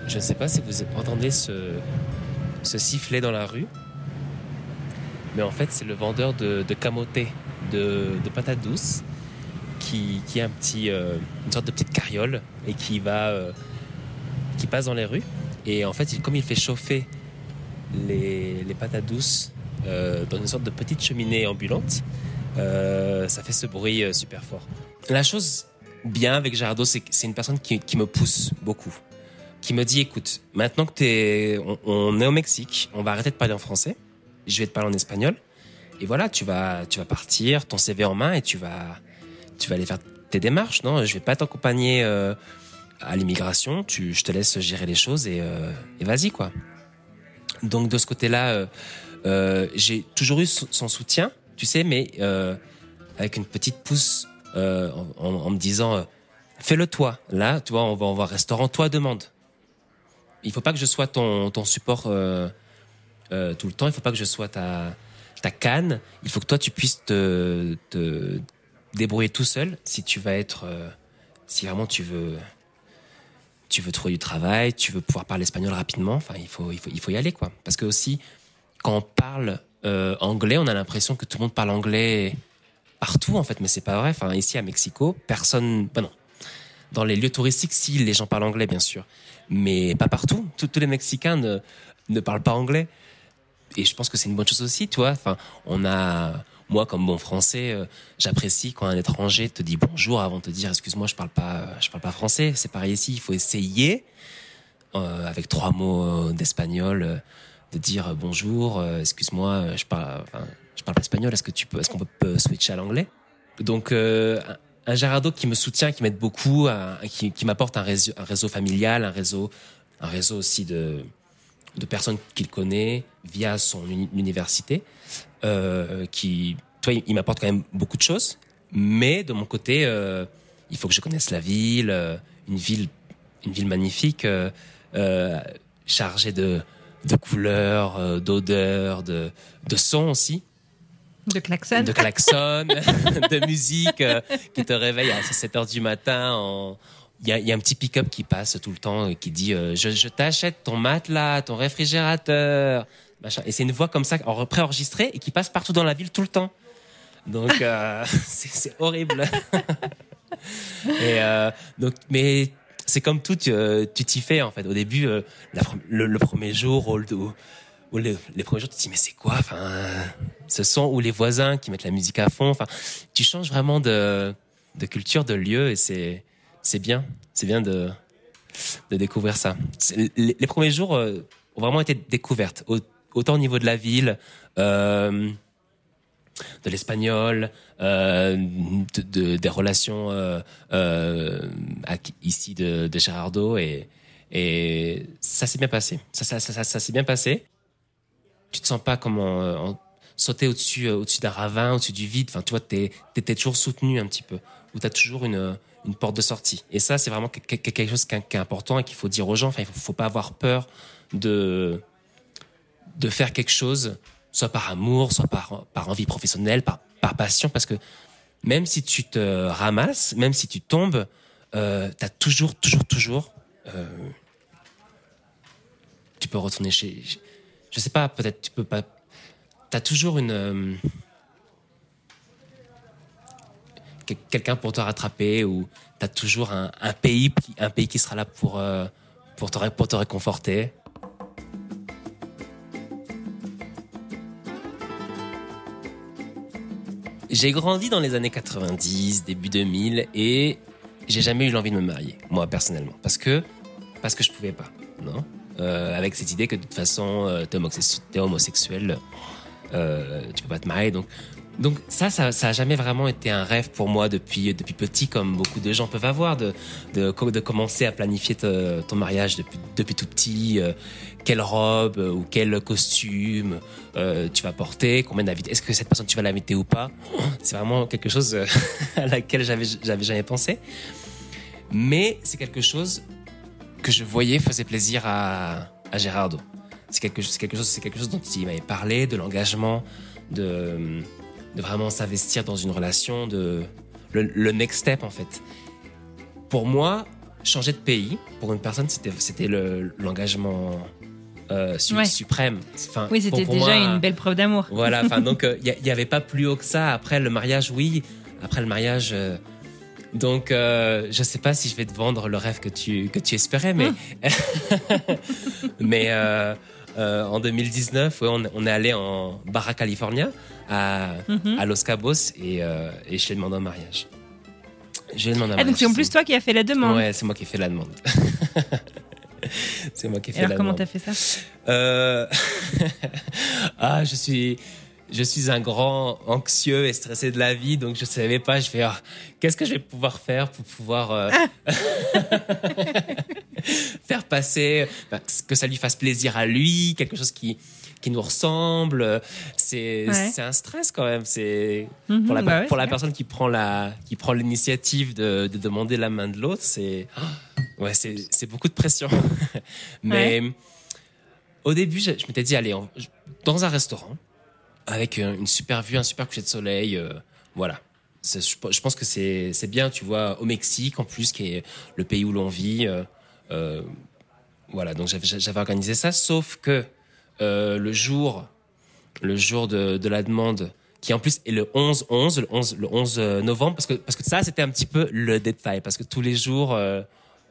Je ne sais pas si vous entendez ce, sifflet dans la rue, mais en fait c'est le vendeur de, camoté, de, patates douces, qui, a euh, une sorte de petite carriole et qui va, euh, passe dans les rues. Et en fait, comme il fait chauffer les patates douces euh, dans une sorte de petite cheminée ambulante, ça fait ce bruit super fort. La chose bien avec Jardo, c'est que c'est une personne qui, me pousse beaucoup qui me dit écoute, maintenant que t'es, on, est au Mexique, on va arrêter de parler en français, je vais te parler en espagnol, et voilà, tu vas, tu vas partir, ton CV en main, et tu vas, tu vas aller faire tes démarches. Non, je vais pas t'accompagner euh, à l'immigration, je te laisse gérer les choses et, euh, et vas-y quoi. Donc de ce côté-là, euh, j'ai toujours eu son soutien, tu sais, mais euh, avec une petite pousse euh, en, me disant fais-le toi. Là, tu vois, on va, on va au restaurant, toi demande il faut pas que je sois ton, support tout le temps. Il faut pas que je sois ta, canne. Il faut que toi, tu puisses te, te débrouiller tout seul si tu vas être, si vraiment tu veux, tu veux trouver du travail, tu veux pouvoir parler espagnol rapidement. Enfin, il faut, il faut, il faut y aller, quoi. Parce que aussi, quand on parle euh, anglais, on a l'impression que tout le monde parle anglais partout, en fait, mais c'est pas vrai. Ici à Mexico, personne, ben non. Dans les lieux touristiques, si les gens parlent anglais, bien sûr mais pas partout. Tous, les Mexicains ne, ne parlent pas anglais. Et je pense que c'est une bonne chose aussi, tu vois. Enfin, on a, moi, comme bon français, euh, j'apprécie quand un étranger te dit bonjour avant de te dire excuse-moi, je parle pas, je parle pas français. C'est pareil ici, il faut essayer euh, avec trois mots d'espagnol de dire bonjour, excuse-moi, je parle, je parle pas espagnol. Est-ce que tu peux, est-ce qu'on peut switcher à l'anglais? Donc un Gérardo qui me soutient, qui m'aide beaucoup, qui, m'apporte un réseau, un réseau familial, un réseau, un réseau aussi de, de personnes qu'il connaît via son université, euh, qui, toi, il, m'apporte quand même beaucoup de choses. Mais de mon côté, euh, il faut que je connaisse la ville, euh, une ville, une ville magnifique, euh, euh chargée de, de couleurs, euh, d'odeurs, de, de sons aussi. De klaxon. De klaxon, de musique euh, qui te réveille à 7 heures du matin. Il y, a, y, a, un petit pick-up qui passe tout le temps et qui dit euh, Je, je t'achète ton matelas, ton réfrigérateur. Machin. Et c'est une voix comme ça, préenregistrée et qui passe partout dans la ville tout le temps. Donc, euh, c'est horrible. et donc, mais c'est comme tout, tu t'y fais en fait. Au début, le, le, premier jour, au, où les, premiers jours, tu te dis, mais c'est quoi? Enfin, ce son ou les voisins qui mettent la musique à fond. Enfin, tu changes vraiment de, culture, de lieu, et c'est, c'est bien. C'est bien de, de découvrir ça. Les, premiers jours euh, ont vraiment été découvertes, autant au niveau de la ville, euh, de l'espagnol, euh, de, de, des relations euh, euh, ici de, de Gérardo et, ça s'est bien passé. Ça, ça, s'est bien passé. Tu te sens pas comme en, sauter au-dessus d'un ravin, au-dessus du vide. Enfin, tu vois, t'es es, toujours soutenu un petit peu. Ou t'as toujours une une porte de sortie. Et ça, c'est vraiment quelque chose qui est important et qu'il faut dire aux gens. Enfin, il faut, faut pas avoir peur de de faire quelque chose soit par amour, soit par, par envie professionnelle, par, par passion, parce que même si tu te ramasses, même si tu tombes, euh, tu as toujours, toujours, toujours... Euh, tu peux retourner chez... Je sais pas, peut-être tu peux pas... Tu as toujours une... Euh, quelqu'un pour te rattraper ou tu as toujours un, un, pays, un pays qui sera là pour, euh, pour, te, pour te réconforter. J'ai grandi dans les années 90, début 2000, et j'ai jamais eu l'envie de me marier, moi personnellement, parce que parce que je pouvais pas, non? Euh, avec cette idée que de toute façon, euh, t'es homosexuel, euh, tu peux pas te marier, donc donc ça, ça, ça a jamais vraiment été un rêve pour moi depuis depuis petit, comme beaucoup de gens peuvent avoir, de de, commencer à planifier ton mariage depuis depuis tout petit. Euh, quelle robe euh, ou quel costume euh, tu vas porter, combien d'invités, est-ce que cette personne tu vas l'inviter ou pas? C'est vraiment quelque chose à laquelle j'avais j'avais jamais pensé. Mais c'est quelque chose que je voyais faisait plaisir à, à Gérardo. C'est quelque, quelque chose, c'est quelque chose dont il m'avait parlé, de l'engagement, de de vraiment s'investir dans une relation, de le, next step en fait. Pour moi, changer de pays, pour une personne, c'était l'engagement euh, suprême. Enfin, oui, c'était déjà une belle preuve d'amour. Voilà. Enfin, donc il euh, n'y avait pas plus haut que ça. Après le mariage, oui. Après le mariage. Euh, donc, je sais pas si je vais te vendre le rêve que tu que tu espérais, mais hum. Mais en 2019, ouais, on, on, est allé en Barra California à, mhm. à Los Cabos et, euh, et je l'ai demandé en mariage. J'ai demandé en mariage. Ah, donc c'est en plus toi qui as fait la demande Ouais, c'est moi qui ai fait la demande. c'est moi qui ai fait Alors, la demande. comment t'as fait ça? Euh... Ah, je suis je suis un grand anxieux et stressé de la vie, donc je savais pas. Je fais, ah, qu'est-ce que je vais pouvoir faire pour pouvoir euh, faire passer, bah, que ça lui fasse plaisir à lui, quelque chose qui qui nous ressemble. C'est c'est un stress quand même. C'est mhm, pour la, bah pour la personne qui prend la qui prend l'initiative de, de, demander la main de l'autre. C'est ouais, c'est c'est beaucoup de pression. Mais au début, je, m'étais dit allez, dans un restaurant avec une super vue, un super coucher de soleil, euh, voilà. Je pense que c'est bien, tu vois, au Mexique en plus, qui est le pays où l'on vit. Euh, euh, voilà, donc j'avais organisé ça, sauf que le jour, le jour de, la demande, qui en plus est le 11 11 le 11 le 11 euh, novembre parce que parce que ça c'était un petit peu le détail parce que tous les jours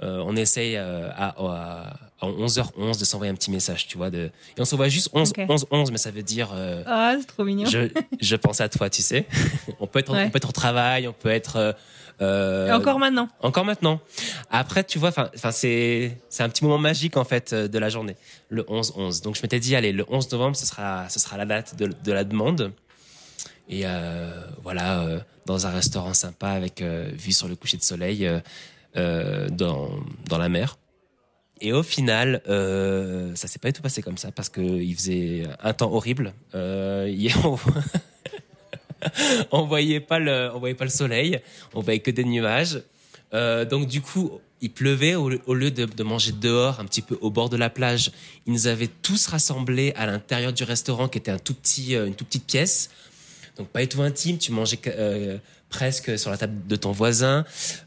euh on essaye à, à, à 11h11 de s'envoyer un petit message, tu vois. De... Et on s'envoie juste 11, 11, 11, mais ça veut dire. ah, c'est trop mignon. Je, je pense à toi, tu sais. on, peut être, on peut être au travail, on peut être euh, encore maintenant. Encore maintenant. Après, tu vois, enfin, c'est c'est un petit moment magique en fait euh, de la journée, le 11-11. Donc je m'étais dit, allez, le 11 novembre, ce sera ce sera la date de, de la demande. Et euh, voilà, euh, dans un restaurant sympa avec euh, vue sur le coucher de soleil dans dans la mer. Et au final, euh, ça s'est pas du tout passé comme ça parce que il faisait un temps horrible. Euh, hier, on voyait pas le, on voyait pas le soleil, on voyait que des nuages. Euh, donc du coup, il pleuvait au, lieu de, de, manger dehors, un petit peu au bord de la plage. Ils nous avaient tous rassemblés à l'intérieur du restaurant, qui était un tout petit, euh, une toute petite pièce. Donc pas du tout intime, tu mangeais euh, presque sur la table de ton voisin.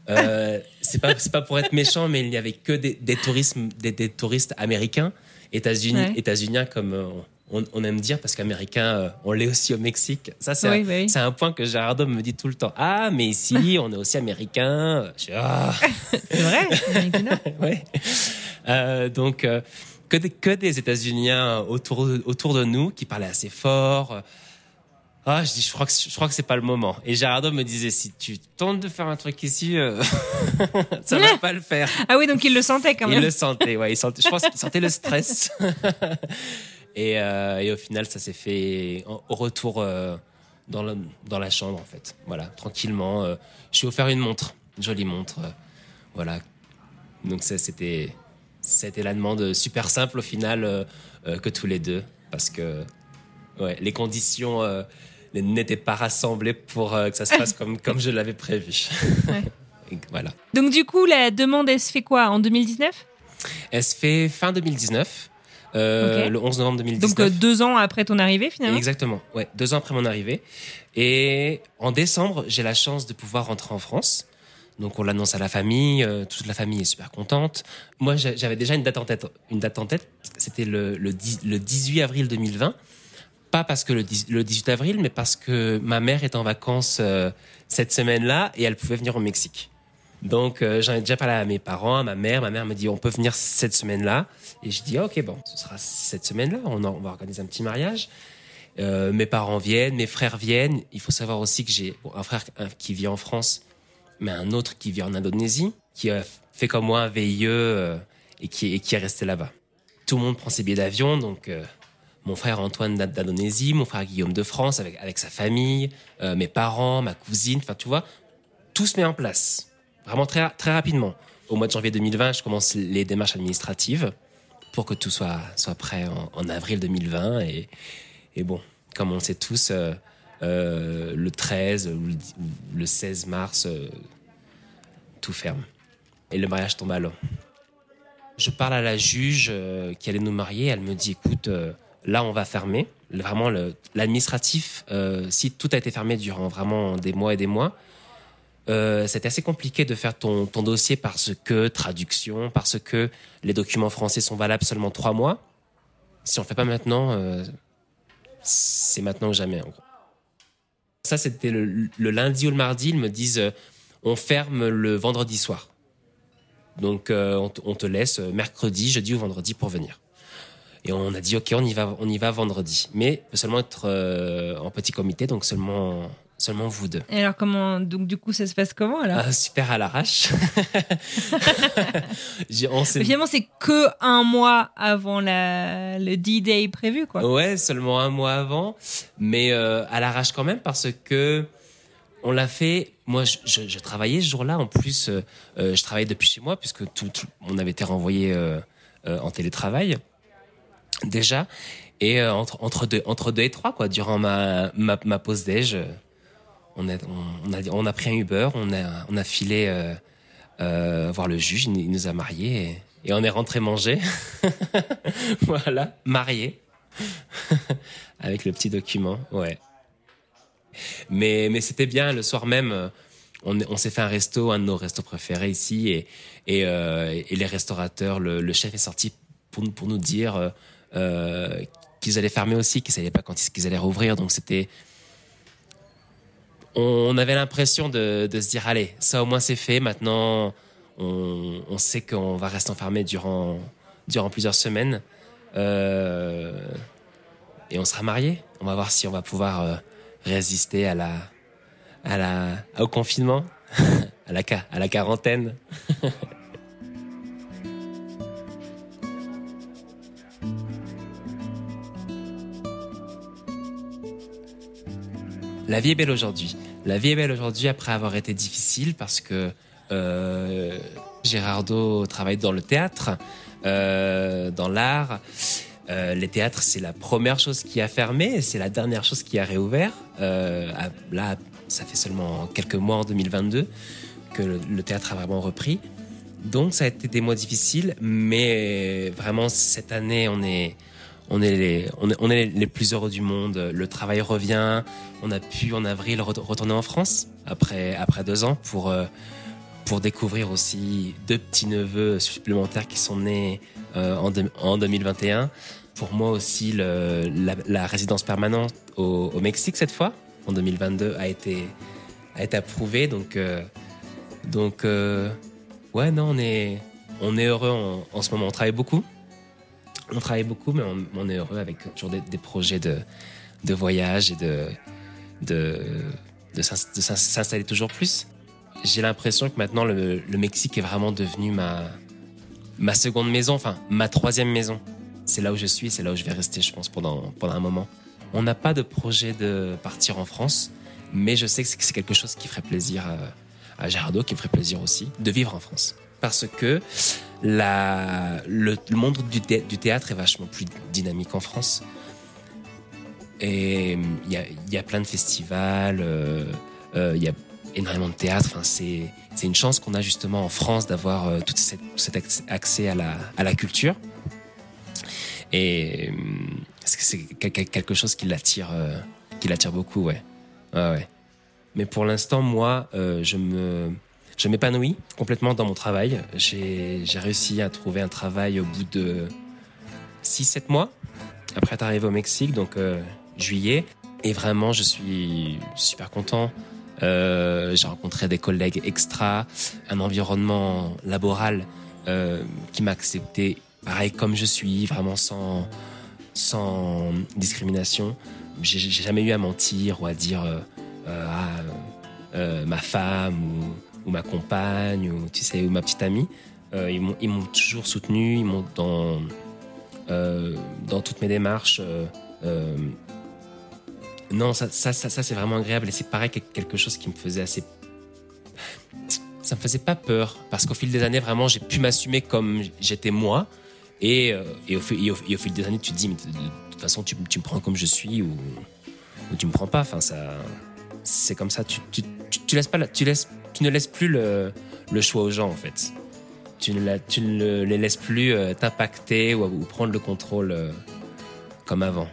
Euh, c'est pas, c'est pas pour être méchant, mais il n'y avait que des, des touristes, des, des touristes américains, états-unis, états-uniens comme euh, on, aime dire parce qu'américain, euh, on l'est aussi au Mexique. Ça, c'est un, un, point que Gerardo me dit tout le temps. Ah, mais ici, on est aussi américain. Ah. c'est vrai, ouais. Euh, donc, que des, que des États-Uniens autour, autour de nous qui parlaient assez fort. Ah, je dis, je crois que je crois que c'est pas le moment. Et Gerardo me disait, si tu tentes de faire un truc ici, euh, ça va pas le faire. Ah oui, donc il le sentait quand même. Il le sentait, ouais. Il sentait, je pense qu'il sentait le stress. et, euh, et au final, ça s'est fait au retour euh, dans, la, dans la chambre, en fait. Voilà, tranquillement. Euh, je suis offert une montre, une jolie montre. voilà. Donc ça, c'était, c'était la demande super simple au final que tous les deux, parce que ouais, les conditions n'étaient pas rassemblées pour euh, que ça se passe comme, comme je l'avais prévu. Ouais. Et voilà. Donc du coup, la demande, elle se fait quoi En 2019 Elle se fait fin 2019, euh, le 11 novembre 2019. Donc euh, deux ans après ton arrivée finalement? Exactement, ouais, deux ans après mon arrivée. Et en décembre, j'ai la chance de pouvoir rentrer en France. Donc on l'annonce à la famille, euh, toute la famille est super contente. Moi, j'a- j'avais déjà une date en tête. Une date en tête, c'était le, le, 10 le 18 avril 2020. Pas parce que le, 10 le 18 avril, mais parce que ma mère est en vacances euh, cette semaine-là et elle pouvait venir au Mexique. Donc euh, j'en ai déjà parlé à mes parents, à ma mère. Ma mère me dit on peut venir cette semaine-là. Et je dis ok bon, ce sera cette semaine-là. On, va organiser un petit mariage. Euh, mes parents viennent, mes frères viennent. Il faut savoir aussi que j'ai un frère qui vit en France, mais un autre qui vit en Indonésie, qui a fait comme moi un VIE et, qui, et qui est resté là-bas. Tout le monde prend ses billets d'avion, donc mon frère Antoine d'Indonésie, mon frère Guillaume de France avec, avec sa famille, euh, mes parents, ma cousine, enfin tu vois, tout se met en place. Vraiment très, très rapidement. Au mois de janvier 2020, je commence les démarches administratives pour que tout soit, soit prêt en, avril 2020. Et, et bon, comme on le sait tous, euh, euh, le 13 ou le, le 16 mars, tout ferme. Et le mariage tombe à l'eau. Je parle à la juge qui allait nous marier. Elle me dit, écoute, là, on va fermer. Vraiment, l'administratif, euh, si tout a été fermé durant vraiment des mois et des mois, euh, c'est assez compliqué de faire ton, dossier parce que traduction, parce que les documents français sont valables seulement trois mois. Si on fait pas maintenant, euh, c'est maintenant ou jamais. Ça, c'était le, lundi ou le mardi. Ils me disent euh, on ferme le vendredi soir. Donc, on, te- on te laisse mercredi, jeudi ou vendredi pour venir. Et on a dit ok, on y va, on y va vendredi, mais seulement être euh, en petit comité, donc seulement, seulement vous deux. Et alors comment Donc du coup, ça se passe comment alors? Ah, super à l'arrache. Finalement, c'est que un mois avant la, le D-Day prévu, quoi. Ouais, seulement un mois avant, mais euh, à l'arrache quand même parce que on l'a fait. Moi, je, je- je travaillais ce jour-là. En plus, euh, je travaillais depuis chez moi puisque tout, tout- on avait été renvoyé en télétravail déjà. Et euh, entre, entre, deux, et trois, quoi, durant ma, ma, pause déj, euh, on a, on, a, pris un Uber, on a, on a filé euh, voir le juge, il, nous a mariés et, on est rentré manger. voilà, mariés. Avec le petit document, ouais. Mais, mais c'était bien, le soir même, on, on s'est fait un resto, un de nos restos préférés ici, et, et, les restaurateurs, le, chef est sorti pour, pour nous dire euh, qu'ils allaient fermer aussi, qu'ils savaient pas quand ils, qu'ils allaient rouvrir, donc c'était... On avait l'impression de, se dire, allez, ça au moins c'est fait, maintenant on, sait qu'on va rester enfermé durant, plusieurs semaines. Euh, et on sera mariés. On va voir si on va pouvoir euh, résister à la, à la, au confinement, à la quarantaine. La vie est belle aujourd'hui. La vie est belle aujourd'hui après avoir été difficile parce que euh, Gérardo travaille dans le théâtre, euh, dans l'art. Euh, les théâtres, c'est la première chose qui a fermé, c'est la dernière chose qui a réouvert. Là, ça fait seulement quelques mois en 2022 que le théâtre a vraiment repris. Donc, ça a été des mois difficiles, mais vraiment cette année, on est, on est les, on est, les plus heureux du monde. Le travail revient. On a pu en avril re- retourner en France après après deux ans pour euh, pour découvrir aussi deux petits neveux supplémentaires qui sont nés euh, en, en 2021. Pour moi aussi, la, résidence permanente au, au Mexique cette fois, en 2022, a été, a été approuvée. Donc, euh, donc ouais, non, on est, on est heureux en, en ce moment. On travaille beaucoup. On travaille beaucoup, mais on, est heureux avec toujours des, projets de, de voyage et de, de, de s'installer toujours plus. J'ai l'impression que maintenant, le, le, Mexique est vraiment devenu ma, ma seconde maison, enfin, ma troisième maison. C'est là où je suis, c'est là où je vais rester, je pense, pendant, pendant un moment. On n'a pas de projet de partir en France, mais je sais que c'est quelque chose qui ferait plaisir à, à Gérardo, qui ferait plaisir aussi, de vivre en France. Parce que le, monde du, théâtre est vachement plus dynamique en France. Et il y a, plein de festivals, euh, euh, il y a énormément de théâtre. Enfin, c'est, une chance qu'on a justement en France d'avoir euh, tout cet accès à la, culture. Et c'est quelque chose qui l'attire, qui l'attire beaucoup, ouais, ouais. Mais pour l'instant, moi, je me je m'épanouis complètement dans mon travail. J'ai réussi à trouver un travail au bout de 6-7 mois, après être arrivé au Mexique, donc euh, juillet. Et vraiment, je suis super content. Euh, j'ai rencontré des collègues extra, un environnement laboral euh, qui m'a accepté pareil comme je suis, vraiment sans, sans discrimination. J'ai jamais eu à mentir ou à dire ma femme ou ou ma compagne, ou, tu sais, ou ma petite amie. Euh, ils m'ont toujours soutenu, ils m'ont dans, euh, dans toutes mes démarches. Euh, non, ça, ça, ça, c'est vraiment agréable et c'est pareil quelque chose qui me faisait assez. Ça me faisait pas peur parce qu'au fil des années, vraiment, j'ai pu m'assumer comme j'étais moi. Et, et, au fil, au, fil, des années, tu te dis, mais de, toute façon, tu, tu, me prends comme je suis ou, ou tu me prends pas. Enfin, ça, c'est comme ça. Tu, tu, tu, laisses pas, tu laisses tu ne laisses plus le, choix aux gens en fait. Tu ne, les laisses plus euh, t'impacter ou, prendre le contrôle euh, comme avant.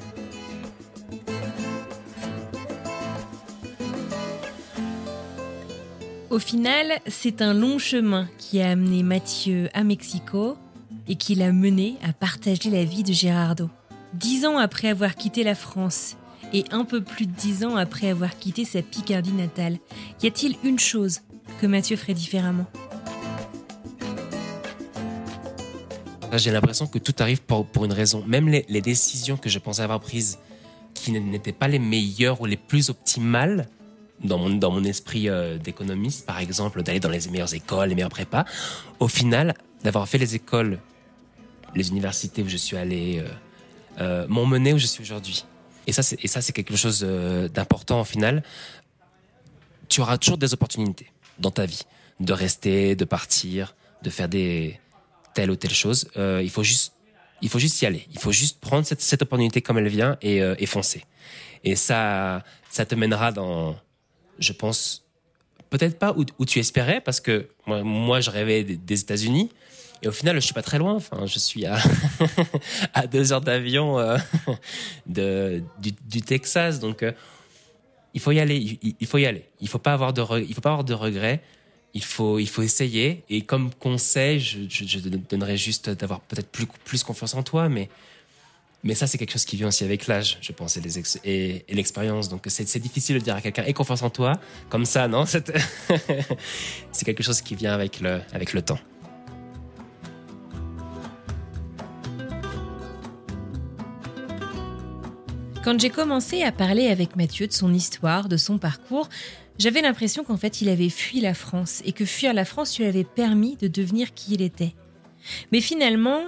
Au final, c'est un long chemin qui a amené Mathieu à Mexico et qui l'a mené à partager la vie de Gérardo. Dix ans après avoir quitté la France et un peu plus de dix ans après avoir quitté sa Picardie natale, y a-t-il une chose que Mathieu ferait différemment J'ai l'impression que tout arrive pour, une raison. Même les, les, décisions que je pensais avoir prises, qui n'étaient pas les meilleures ou les plus optimales, dans mon, dans mon esprit euh, d'économiste, par exemple, d'aller dans les meilleures écoles, les meilleures prépas, au final, d'avoir fait les écoles, les universités où je suis allé, euh, euh, m'ont mené où je suis aujourd'hui. Et ça, c'est quelque chose d'important au final. Tu auras toujours des opportunités dans ta vie, de rester, de partir, de faire des telle ou telle chose. Euh, il faut juste, il faut juste y aller. Il faut juste prendre cette, opportunité comme elle vient et, euh, et foncer. Et ça, ça te mènera dans, je pense, peut-être pas où, tu espérais, parce que moi, moi je rêvais des, États-Unis. Et au final, je suis pas très loin. Enfin, je suis à, à deux heures d'avion euh, de, du, du, Texas. Donc, il faut y aller, il, faut y aller. Il faut pas avoir de, il faut pas avoir de regrets. Il faut, il faut essayer. Et comme conseil, je, je, donnerais juste d'avoir peut-être plus, plus confiance en toi, mais, mais ça, c'est quelque chose qui vient aussi avec l'âge, je pense, et, et, l'expérience. Donc, c'est difficile de dire à quelqu'un, aie confiance en toi, comme ça, non? c'est quelque chose qui vient avec le, avec le temps. Quand j'ai commencé à parler avec Mathieu de son histoire, de son parcours, j'avais l'impression qu'en fait il avait fui la France et que fuir la France lui avait permis de devenir qui il était. Mais finalement,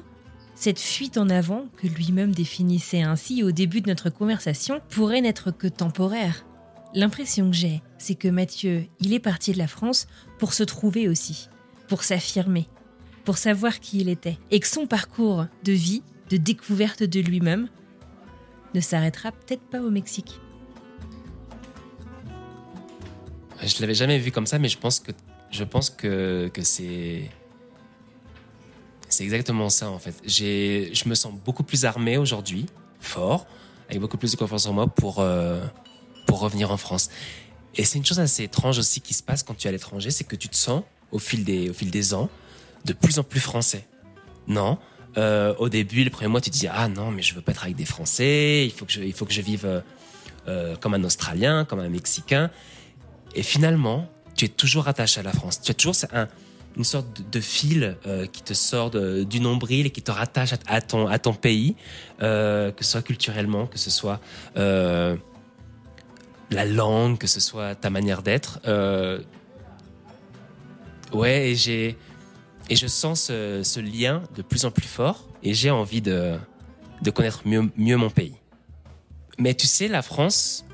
cette fuite en avant, que lui-même définissait ainsi au début de notre conversation, pourrait n'être que temporaire. L'impression que j'ai, c'est que Mathieu, il est parti de la France pour se trouver aussi, pour s'affirmer, pour savoir qui il était, et que son parcours de vie, de découverte de lui-même, ne s'arrêtera peut-être pas au Mexique. Je l'avais jamais vu comme ça, mais je pense que je pense que, que c'est c'est exactement ça en fait. J'ai je me sens beaucoup plus armé aujourd'hui, fort, avec beaucoup plus de confiance en moi pour euh, pour revenir en France. Et c'est une chose assez étrange aussi qui se passe quand tu es à l'étranger, c'est que tu te sens au fil des au fil des ans de plus en plus français. Non, euh, au début, le premier mois, tu te dis ah non, mais je veux pas être avec des Français. Il faut que je, il faut que je vive euh, euh, comme un Australien, comme un Mexicain. Et finalement, tu es toujours attaché à la France. Tu as toujours un, une sorte de, fil qui te sort du nombril et qui te rattache à, ton, à ton pays, que ce soit culturellement, que ce soit la langue, que ce soit ta manière d'être. ouais, et j'ai et je sens ce, lien de plus en plus fort et j'ai envie de, connaître mieux, mon pays. Mais tu sais, la France,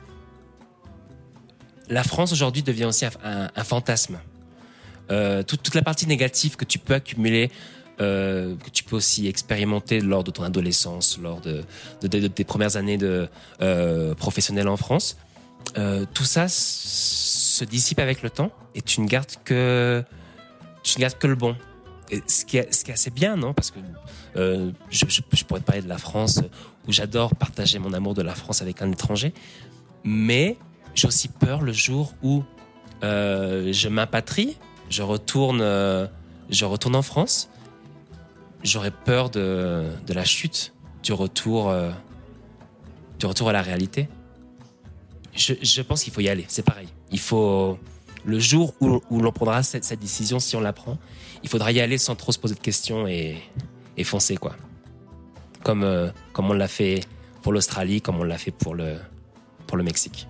la France aujourd'hui devient aussi un, fantasme. Euh, toute, la partie négative que tu peux accumuler, euh, que tu peux aussi expérimenter lors de ton adolescence, lors de, tes premières années de euh, professionnel en France, tout ça se dissipe avec le temps et tu ne gardes que tu ne gardes que le bon ce, qui est, assez bien, non? Parce que euh, je, pourrais te parler de la France, où j'adore partager mon amour de la France avec un étranger, mais j'ai aussi peur le jour où euh, je m'impatrie, je retourne, euh, je retourne en France. J'aurais peur de, la chute, du retour, du retour à la réalité. Je, je pense qu'il faut y aller, c'est pareil. Il faut le jour où, l'on prendra cette, décision, si on la prend, il faudra y aller sans trop se poser de questions et, et foncer, quoi. Comme, euh, comme on l'a fait pour l'Australie, comme on l'a fait pour le, pour le Mexique.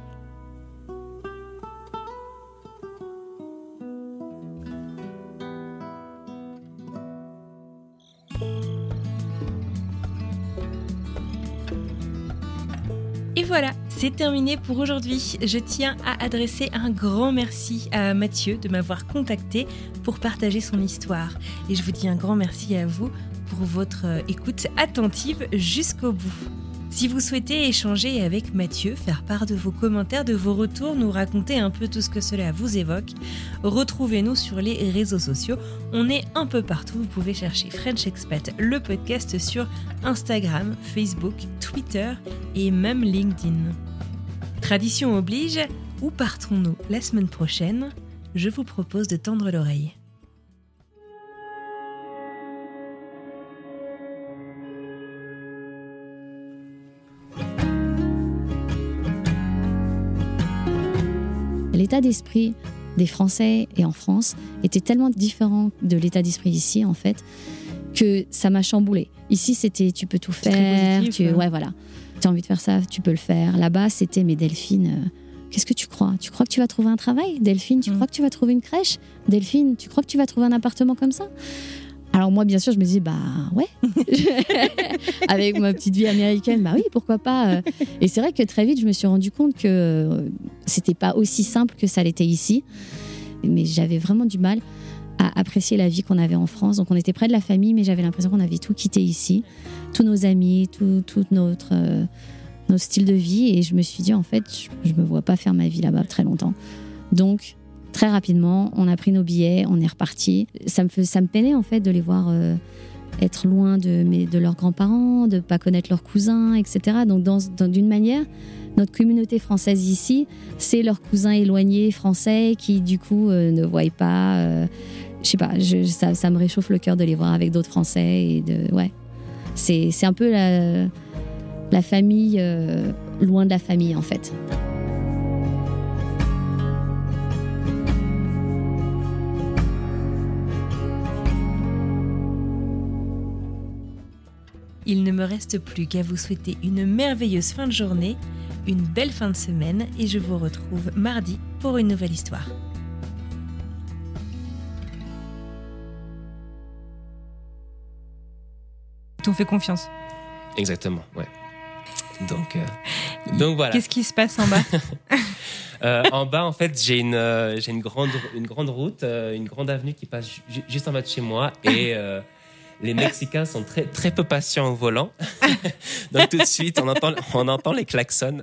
C'est terminé pour aujourd'hui. Je tiens à adresser un grand merci à Mathieu de m'avoir contacté pour partager son histoire. Et je vous dis un grand merci à vous pour votre écoute attentive jusqu'au bout. Si vous souhaitez échanger avec Mathieu, faire part de vos commentaires, de vos retours, nous raconter un peu tout ce que cela vous évoque, retrouvez-nous sur les réseaux sociaux. On est un peu partout. Vous pouvez chercher French Expat, le podcast sur Instagram, Facebook, Twitter et même LinkedIn. Tradition oblige, où partons-nous la semaine prochaine? Je vous propose de tendre l'oreille. l'état d'esprit des Français et en France était tellement différent de l'état d'esprit ici, en fait, que ça m'a chamboulé. Ici, c'était tu peux tout faire, tu, hein. ouais, voilà. Tu as envie de faire ça, tu peux le faire. Là-bas, c'était mais Delphine, euh, qu'est-ce que tu crois? Tu crois que tu vas trouver un travail? Delphine, tu mm. crois que tu vas trouver une crèche? Delphine, tu crois que tu vas trouver un appartement comme ça? Alors moi, bien sûr, je me dis, bah ouais, avec ma petite vie américaine, bah oui, pourquoi pas. Euh. Et c'est vrai que très vite, je me suis rendu compte que euh, c'était pas aussi simple que ça l'était ici. Mais j'avais vraiment du mal à apprécier la vie qu'on avait en France. Donc on était près de la famille, mais j'avais l'impression qu'on avait tout quitté ici, tous nos amis, tout, notre, euh, notre style de vie. Et je me suis dit, en fait, je, je me vois pas faire ma vie là-bas très longtemps. Donc Très rapidement, on a pris nos billets, on est reparti. Ça me, ça me peinait en fait de les voir euh, être loin de, mes, de leurs grands-parents, de pas connaître leurs cousins, etc. Donc, d'une manière, notre communauté française ici, c'est leurs cousins éloignés français qui, du coup, euh, ne voient pas. Euh, je sais pas, ça, me réchauffe le cœur de les voir avec d'autres Français. Et de, ouais. c'est, un peu la, la famille, loin de la famille, en fait. Il ne me reste plus qu'à vous souhaiter une merveilleuse fin de journée, une belle fin de semaine et je vous retrouve mardi pour une nouvelle histoire. Tu fait confiance. Exactement, ouais. Donc, euh, donc voilà. Qu'est-ce qui se passe en bas? Euh, En bas, en fait, j'ai une, euh, j'ai une, grande, une grande route, une grande avenue qui passe juste en bas de chez moi et les Mexicains sont très, très peu patients au volant. Donc tout de suite, on entend, on entend les klaxons.